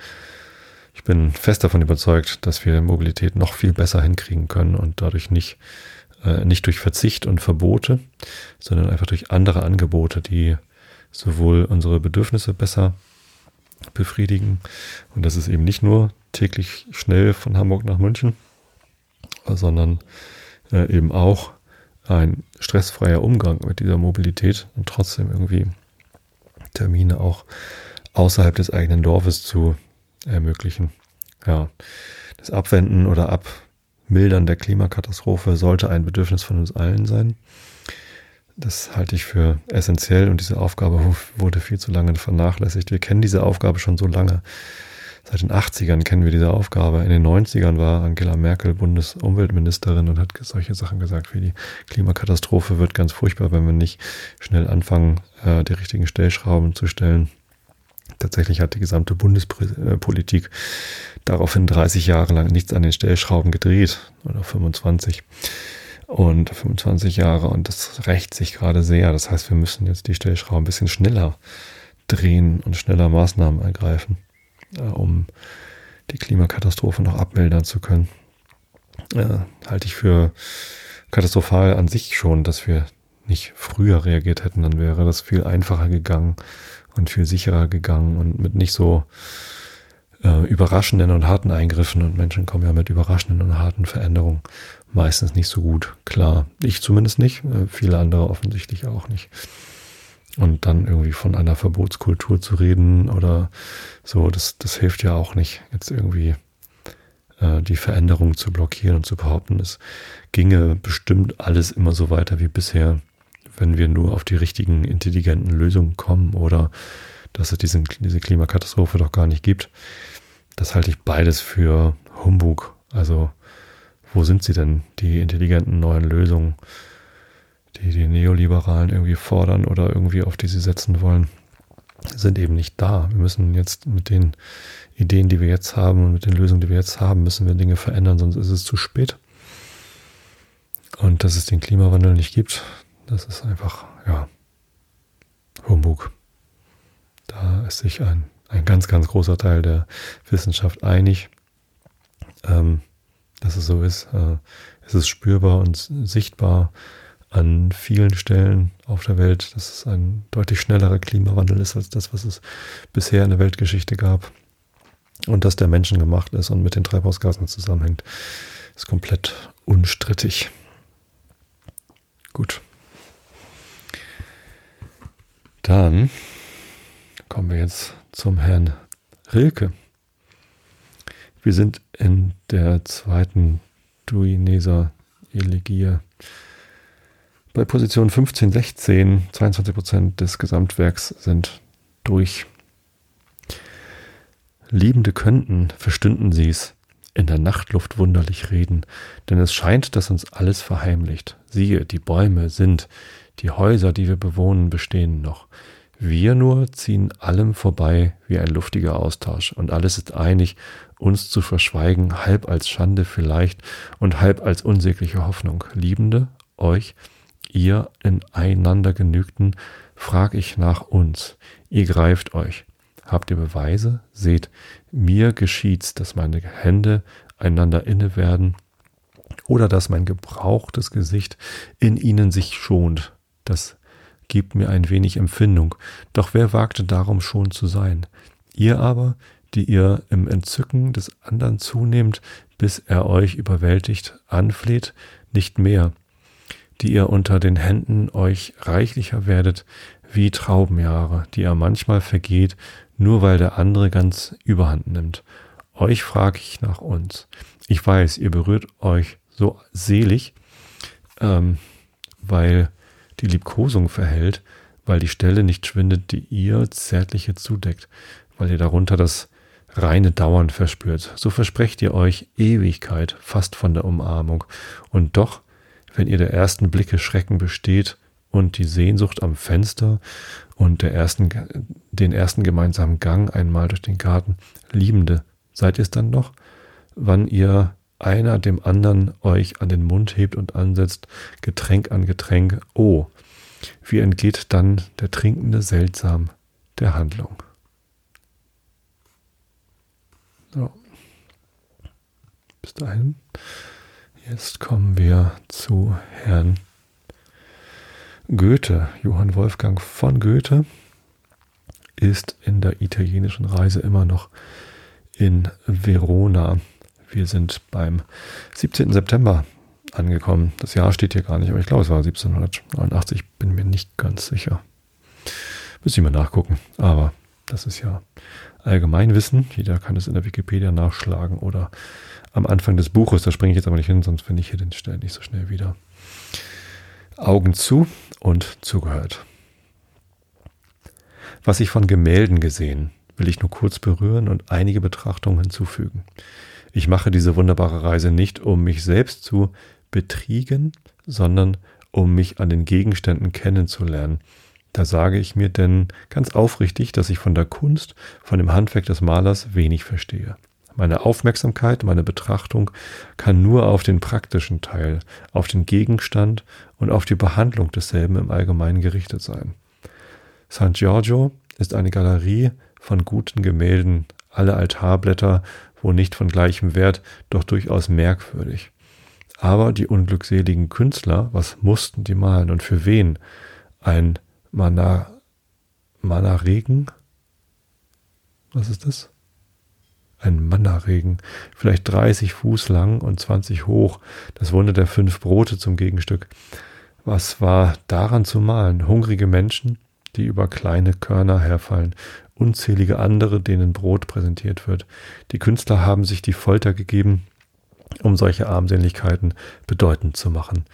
Ich bin fest davon überzeugt, dass wir Mobilität noch viel besser hinkriegen können und dadurch nicht, äh, nicht durch Verzicht und Verbote, sondern einfach durch andere Angebote, die sowohl unsere Bedürfnisse besser befriedigen. Und das ist eben nicht nur täglich schnell von Hamburg nach München, sondern äh, eben auch ein stressfreier Umgang mit dieser Mobilität und trotzdem irgendwie Termine auch außerhalb des eigenen Dorfes zu ermöglichen. Ja, das Abwenden oder Abmildern der Klimakatastrophe sollte ein Bedürfnis von uns allen sein. Das halte ich für essentiell und diese Aufgabe wurde viel zu lange vernachlässigt. Wir kennen diese Aufgabe schon so lange. Seit den 80ern kennen wir diese Aufgabe. In den 90ern war Angela Merkel Bundesumweltministerin und hat solche Sachen gesagt wie die Klimakatastrophe wird ganz furchtbar, wenn wir nicht schnell anfangen, äh, die richtigen Stellschrauben zu stellen. Tatsächlich hat die gesamte Bundespolitik daraufhin 30 Jahre lang nichts an den Stellschrauben gedreht oder 25 und 25 Jahre und das rächt sich gerade sehr. Das heißt, wir müssen jetzt die Stellschrauben ein bisschen schneller drehen und schneller Maßnahmen ergreifen, äh, um die Klimakatastrophe noch abmildern zu können. Äh, halte ich für katastrophal an sich schon, dass wir nicht früher reagiert hätten, dann wäre das viel einfacher gegangen und viel sicherer gegangen und mit nicht so äh, überraschenden und harten Eingriffen. Und Menschen kommen ja mit überraschenden und harten Veränderungen meistens nicht so gut klar. Ich zumindest nicht, äh, viele andere offensichtlich auch nicht. Und dann irgendwie von einer Verbotskultur zu reden oder so, das, das hilft ja auch nicht, jetzt irgendwie äh, die Veränderung zu blockieren und zu behaupten, es ginge bestimmt alles immer so weiter wie bisher wenn wir nur auf die richtigen intelligenten Lösungen kommen oder dass es diesen, diese Klimakatastrophe doch gar nicht gibt. Das halte ich beides für Humbug. Also wo sind sie denn, die intelligenten neuen Lösungen, die die Neoliberalen irgendwie fordern oder irgendwie auf die sie setzen wollen, sind eben nicht da. Wir müssen jetzt mit den Ideen, die wir jetzt haben und mit den Lösungen, die wir jetzt haben, müssen wir Dinge verändern, sonst ist es zu spät. Und dass es den Klimawandel nicht gibt, das ist einfach, ja, Humbug. Da ist sich ein, ein ganz, ganz großer Teil der Wissenschaft einig, ähm, dass es so ist. Äh, es ist spürbar und sichtbar an vielen Stellen auf der Welt, dass es ein deutlich schnellerer Klimawandel ist als das, was es bisher in der Weltgeschichte gab. Und dass der Menschen gemacht ist und mit den Treibhausgasen zusammenhängt, ist komplett unstrittig. Gut. Dann kommen wir jetzt zum Herrn Rilke. Wir sind in der zweiten Duineser Elegie. Bei Position 15, 16, 22 Prozent des Gesamtwerks sind durch. Liebende könnten, verstünden sie's, in der Nachtluft wunderlich reden, denn es scheint, dass uns alles verheimlicht. Siehe, die Bäume sind, die Häuser, die wir bewohnen, bestehen noch. Wir nur ziehen allem vorbei wie ein luftiger Austausch, und alles ist einig, uns zu verschweigen, halb als Schande vielleicht und halb als unsägliche Hoffnung. Liebende, euch, ihr in einander genügten, frag ich nach uns. Ihr greift euch. Habt ihr Beweise? Seht, mir geschieht's, dass meine Hände einander inne werden oder dass mein gebrauchtes Gesicht in ihnen sich schont. Das gibt mir ein wenig Empfindung. Doch wer wagte darum schon zu sein? Ihr aber, die ihr im Entzücken des anderen zunehmt, bis er euch überwältigt, anfleht, nicht mehr, die ihr unter den Händen euch reichlicher werdet, wie Traubenjahre, die er manchmal vergeht, nur weil der andere ganz überhand nimmt. Euch frage ich nach uns. Ich weiß, ihr berührt euch so selig, ähm, weil die Liebkosung verhält, weil die Stelle nicht schwindet, die ihr Zärtliche zudeckt, weil ihr darunter das reine Dauern verspürt. So versprecht ihr euch Ewigkeit fast von der Umarmung. Und doch, wenn ihr der ersten Blicke Schrecken besteht und die Sehnsucht am Fenster und der ersten, den ersten gemeinsamen Gang einmal durch den Garten, Liebende, seid ihr es dann noch, wann ihr einer dem anderen euch an den Mund hebt und ansetzt, Getränk an Getränk, oh, wie entgeht dann der Trinkende seltsam der Handlung. So. Bis dahin. Jetzt kommen wir zu Herrn Goethe. Johann Wolfgang von Goethe ist in der italienischen Reise immer noch in Verona. Wir sind beim 17. September angekommen. Das Jahr steht hier gar nicht, aber ich glaube, es war 1789. Bin mir nicht ganz sicher. Müssen wir nachgucken. Aber das ist ja Allgemeinwissen. Jeder kann es in der Wikipedia nachschlagen oder am Anfang des Buches. Da springe ich jetzt aber nicht hin, sonst finde ich hier den Stellen nicht so schnell wieder. Augen zu und zugehört. Was ich von Gemälden gesehen, will ich nur kurz berühren und einige Betrachtungen hinzufügen. Ich mache diese wunderbare Reise nicht, um mich selbst zu betriegen, sondern um mich an den Gegenständen kennenzulernen, da sage ich mir denn ganz aufrichtig, dass ich von der Kunst, von dem Handwerk des Malers wenig verstehe. Meine Aufmerksamkeit, meine Betrachtung kann nur auf den praktischen Teil, auf den Gegenstand und auf die Behandlung desselben im Allgemeinen gerichtet sein. San Giorgio ist eine Galerie von guten Gemälden, alle Altarblätter, wo nicht von gleichem Wert, doch durchaus merkwürdig. Aber die unglückseligen Künstler, was mussten die malen und für wen? Ein Mana, Mana-Regen. Was ist das? Ein Manna-Regen, vielleicht 30 Fuß lang und 20 hoch, das Wunder der fünf Brote zum Gegenstück. Was war daran zu malen? Hungrige Menschen, die über kleine Körner herfallen, unzählige andere, denen Brot präsentiert wird. Die Künstler haben sich die Folter gegeben, um solche Armseligkeiten bedeutend zu machen.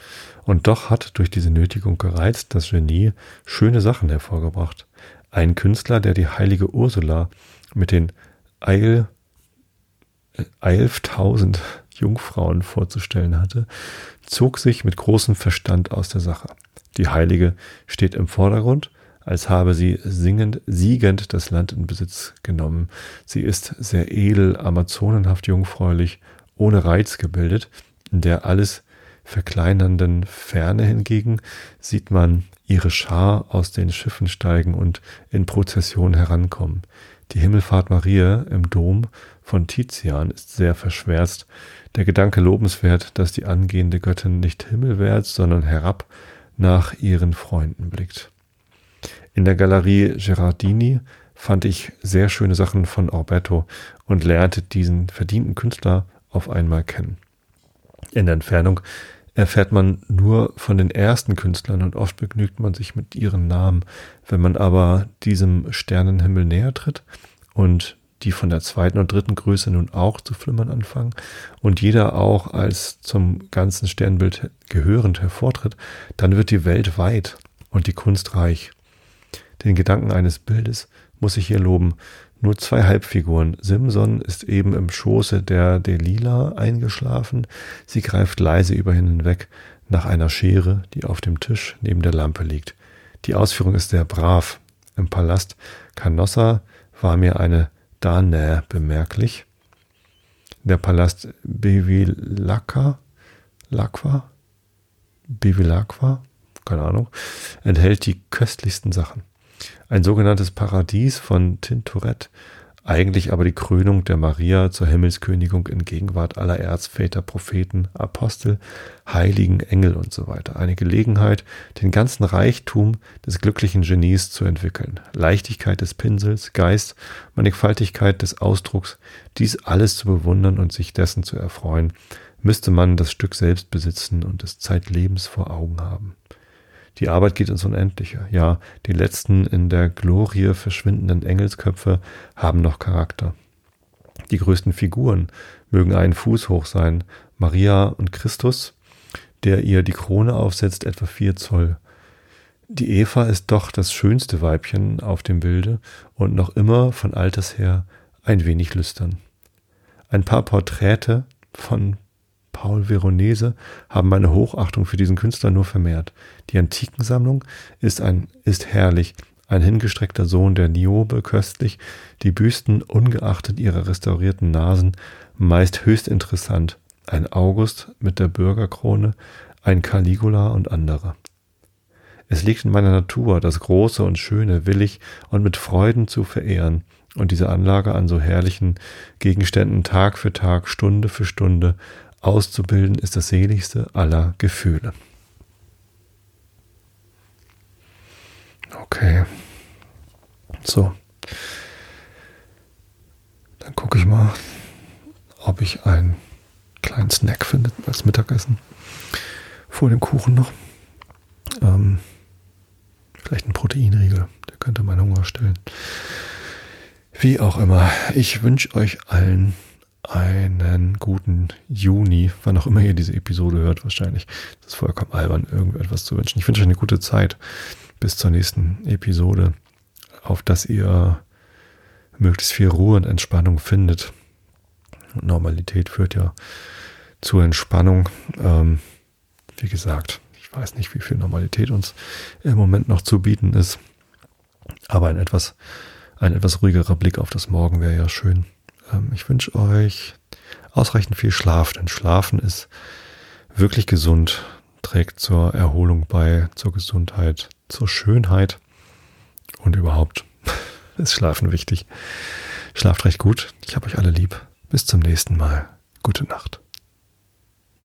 Und doch hat durch diese Nötigung gereizt das Genie schöne Sachen hervorgebracht. Ein Künstler, der die heilige Ursula mit den Eil, äh, elftausend Jungfrauen vorzustellen hatte, zog sich mit großem Verstand aus der Sache. Die Heilige steht im Vordergrund, als habe sie singend, siegend das Land in Besitz genommen. Sie ist sehr edel, amazonenhaft jungfräulich, ohne Reiz gebildet, in der alles verkleinernden Ferne hingegen sieht man ihre Schar aus den Schiffen steigen und in Prozession herankommen. Die Himmelfahrt Maria im Dom von Tizian ist sehr verschwärzt. Der Gedanke lobenswert, dass die angehende Göttin nicht himmelwärts, sondern herab nach ihren Freunden blickt. In der Galerie Gerardini fand ich sehr schöne Sachen von Orberto und lernte diesen verdienten Künstler auf einmal kennen. In der Entfernung erfährt man nur von den ersten Künstlern und oft begnügt man sich mit ihren Namen. Wenn man aber diesem Sternenhimmel näher tritt und die von der zweiten und dritten Größe nun auch zu flimmern anfangen und jeder auch als zum ganzen Sternbild gehörend hervortritt, dann wird die Welt weit und die Kunst reich. Den Gedanken eines Bildes muss ich hier loben, nur zwei Halbfiguren. Simson ist eben im Schoße der Delila eingeschlafen. Sie greift leise über ihn hinweg nach einer Schere, die auf dem Tisch neben der Lampe liegt. Die Ausführung ist sehr brav. Im Palast Canossa war mir eine Danae bemerklich. Der Palast Bevilacqua, Lacqua, Bevilacqua, keine Ahnung, enthält die köstlichsten Sachen. Ein sogenanntes Paradies von Tintoret, eigentlich aber die Krönung der Maria zur Himmelskönigin in Gegenwart aller Erzväter, Propheten, Apostel, Heiligen, Engel und so weiter. Eine Gelegenheit, den ganzen Reichtum des glücklichen Genies zu entwickeln. Leichtigkeit des Pinsels, Geist, Mannigfaltigkeit des Ausdrucks, dies alles zu bewundern und sich dessen zu erfreuen, müsste man das Stück selbst besitzen und des Zeitlebens vor Augen haben. Die Arbeit geht ins Unendliche. Ja, die letzten in der Glorie verschwindenden Engelsköpfe haben noch Charakter. Die größten Figuren mögen einen Fuß hoch sein. Maria und Christus, der ihr die Krone aufsetzt, etwa vier Zoll. Die Eva ist doch das schönste Weibchen auf dem Bilde und noch immer von alters her ein wenig lüstern. Ein paar Porträte von Paul Veronese haben meine Hochachtung für diesen Künstler nur vermehrt. Die Antikensammlung ist ein, ist herrlich. Ein hingestreckter Sohn der Niobe köstlich, die Büsten ungeachtet ihrer restaurierten Nasen meist höchst interessant. Ein August mit der Bürgerkrone, ein Caligula und andere. Es liegt in meiner Natur, das Große und Schöne willig und mit Freuden zu verehren und diese Anlage an so herrlichen Gegenständen Tag für Tag, Stunde für Stunde Auszubilden ist das seligste aller Gefühle. Okay. So. Dann gucke ich mal, ob ich einen kleinen Snack finde als Mittagessen. Vor dem Kuchen noch. Ähm, vielleicht ein Proteinriegel, der könnte meinen Hunger stillen. Wie auch immer, ich wünsche euch allen einen guten Juni, wann auch immer ihr diese Episode hört, wahrscheinlich. Das ist vollkommen albern, irgendetwas zu wünschen. Ich wünsche euch eine gute Zeit bis zur nächsten Episode, auf dass ihr möglichst viel Ruhe und Entspannung findet. Normalität führt ja zur Entspannung. Ähm, wie gesagt, ich weiß nicht, wie viel Normalität uns im Moment noch zu bieten ist. Aber ein etwas, ein etwas ruhigerer Blick auf das Morgen wäre ja schön. Ähm, ich wünsche euch ausreichend viel Schlaf, denn Schlafen ist wirklich gesund, trägt zur Erholung bei, zur Gesundheit, zur Schönheit und überhaupt [laughs] ist Schlafen wichtig. Schlaft recht gut. Ich habe euch alle lieb. Bis zum nächsten Mal. Gute Nacht.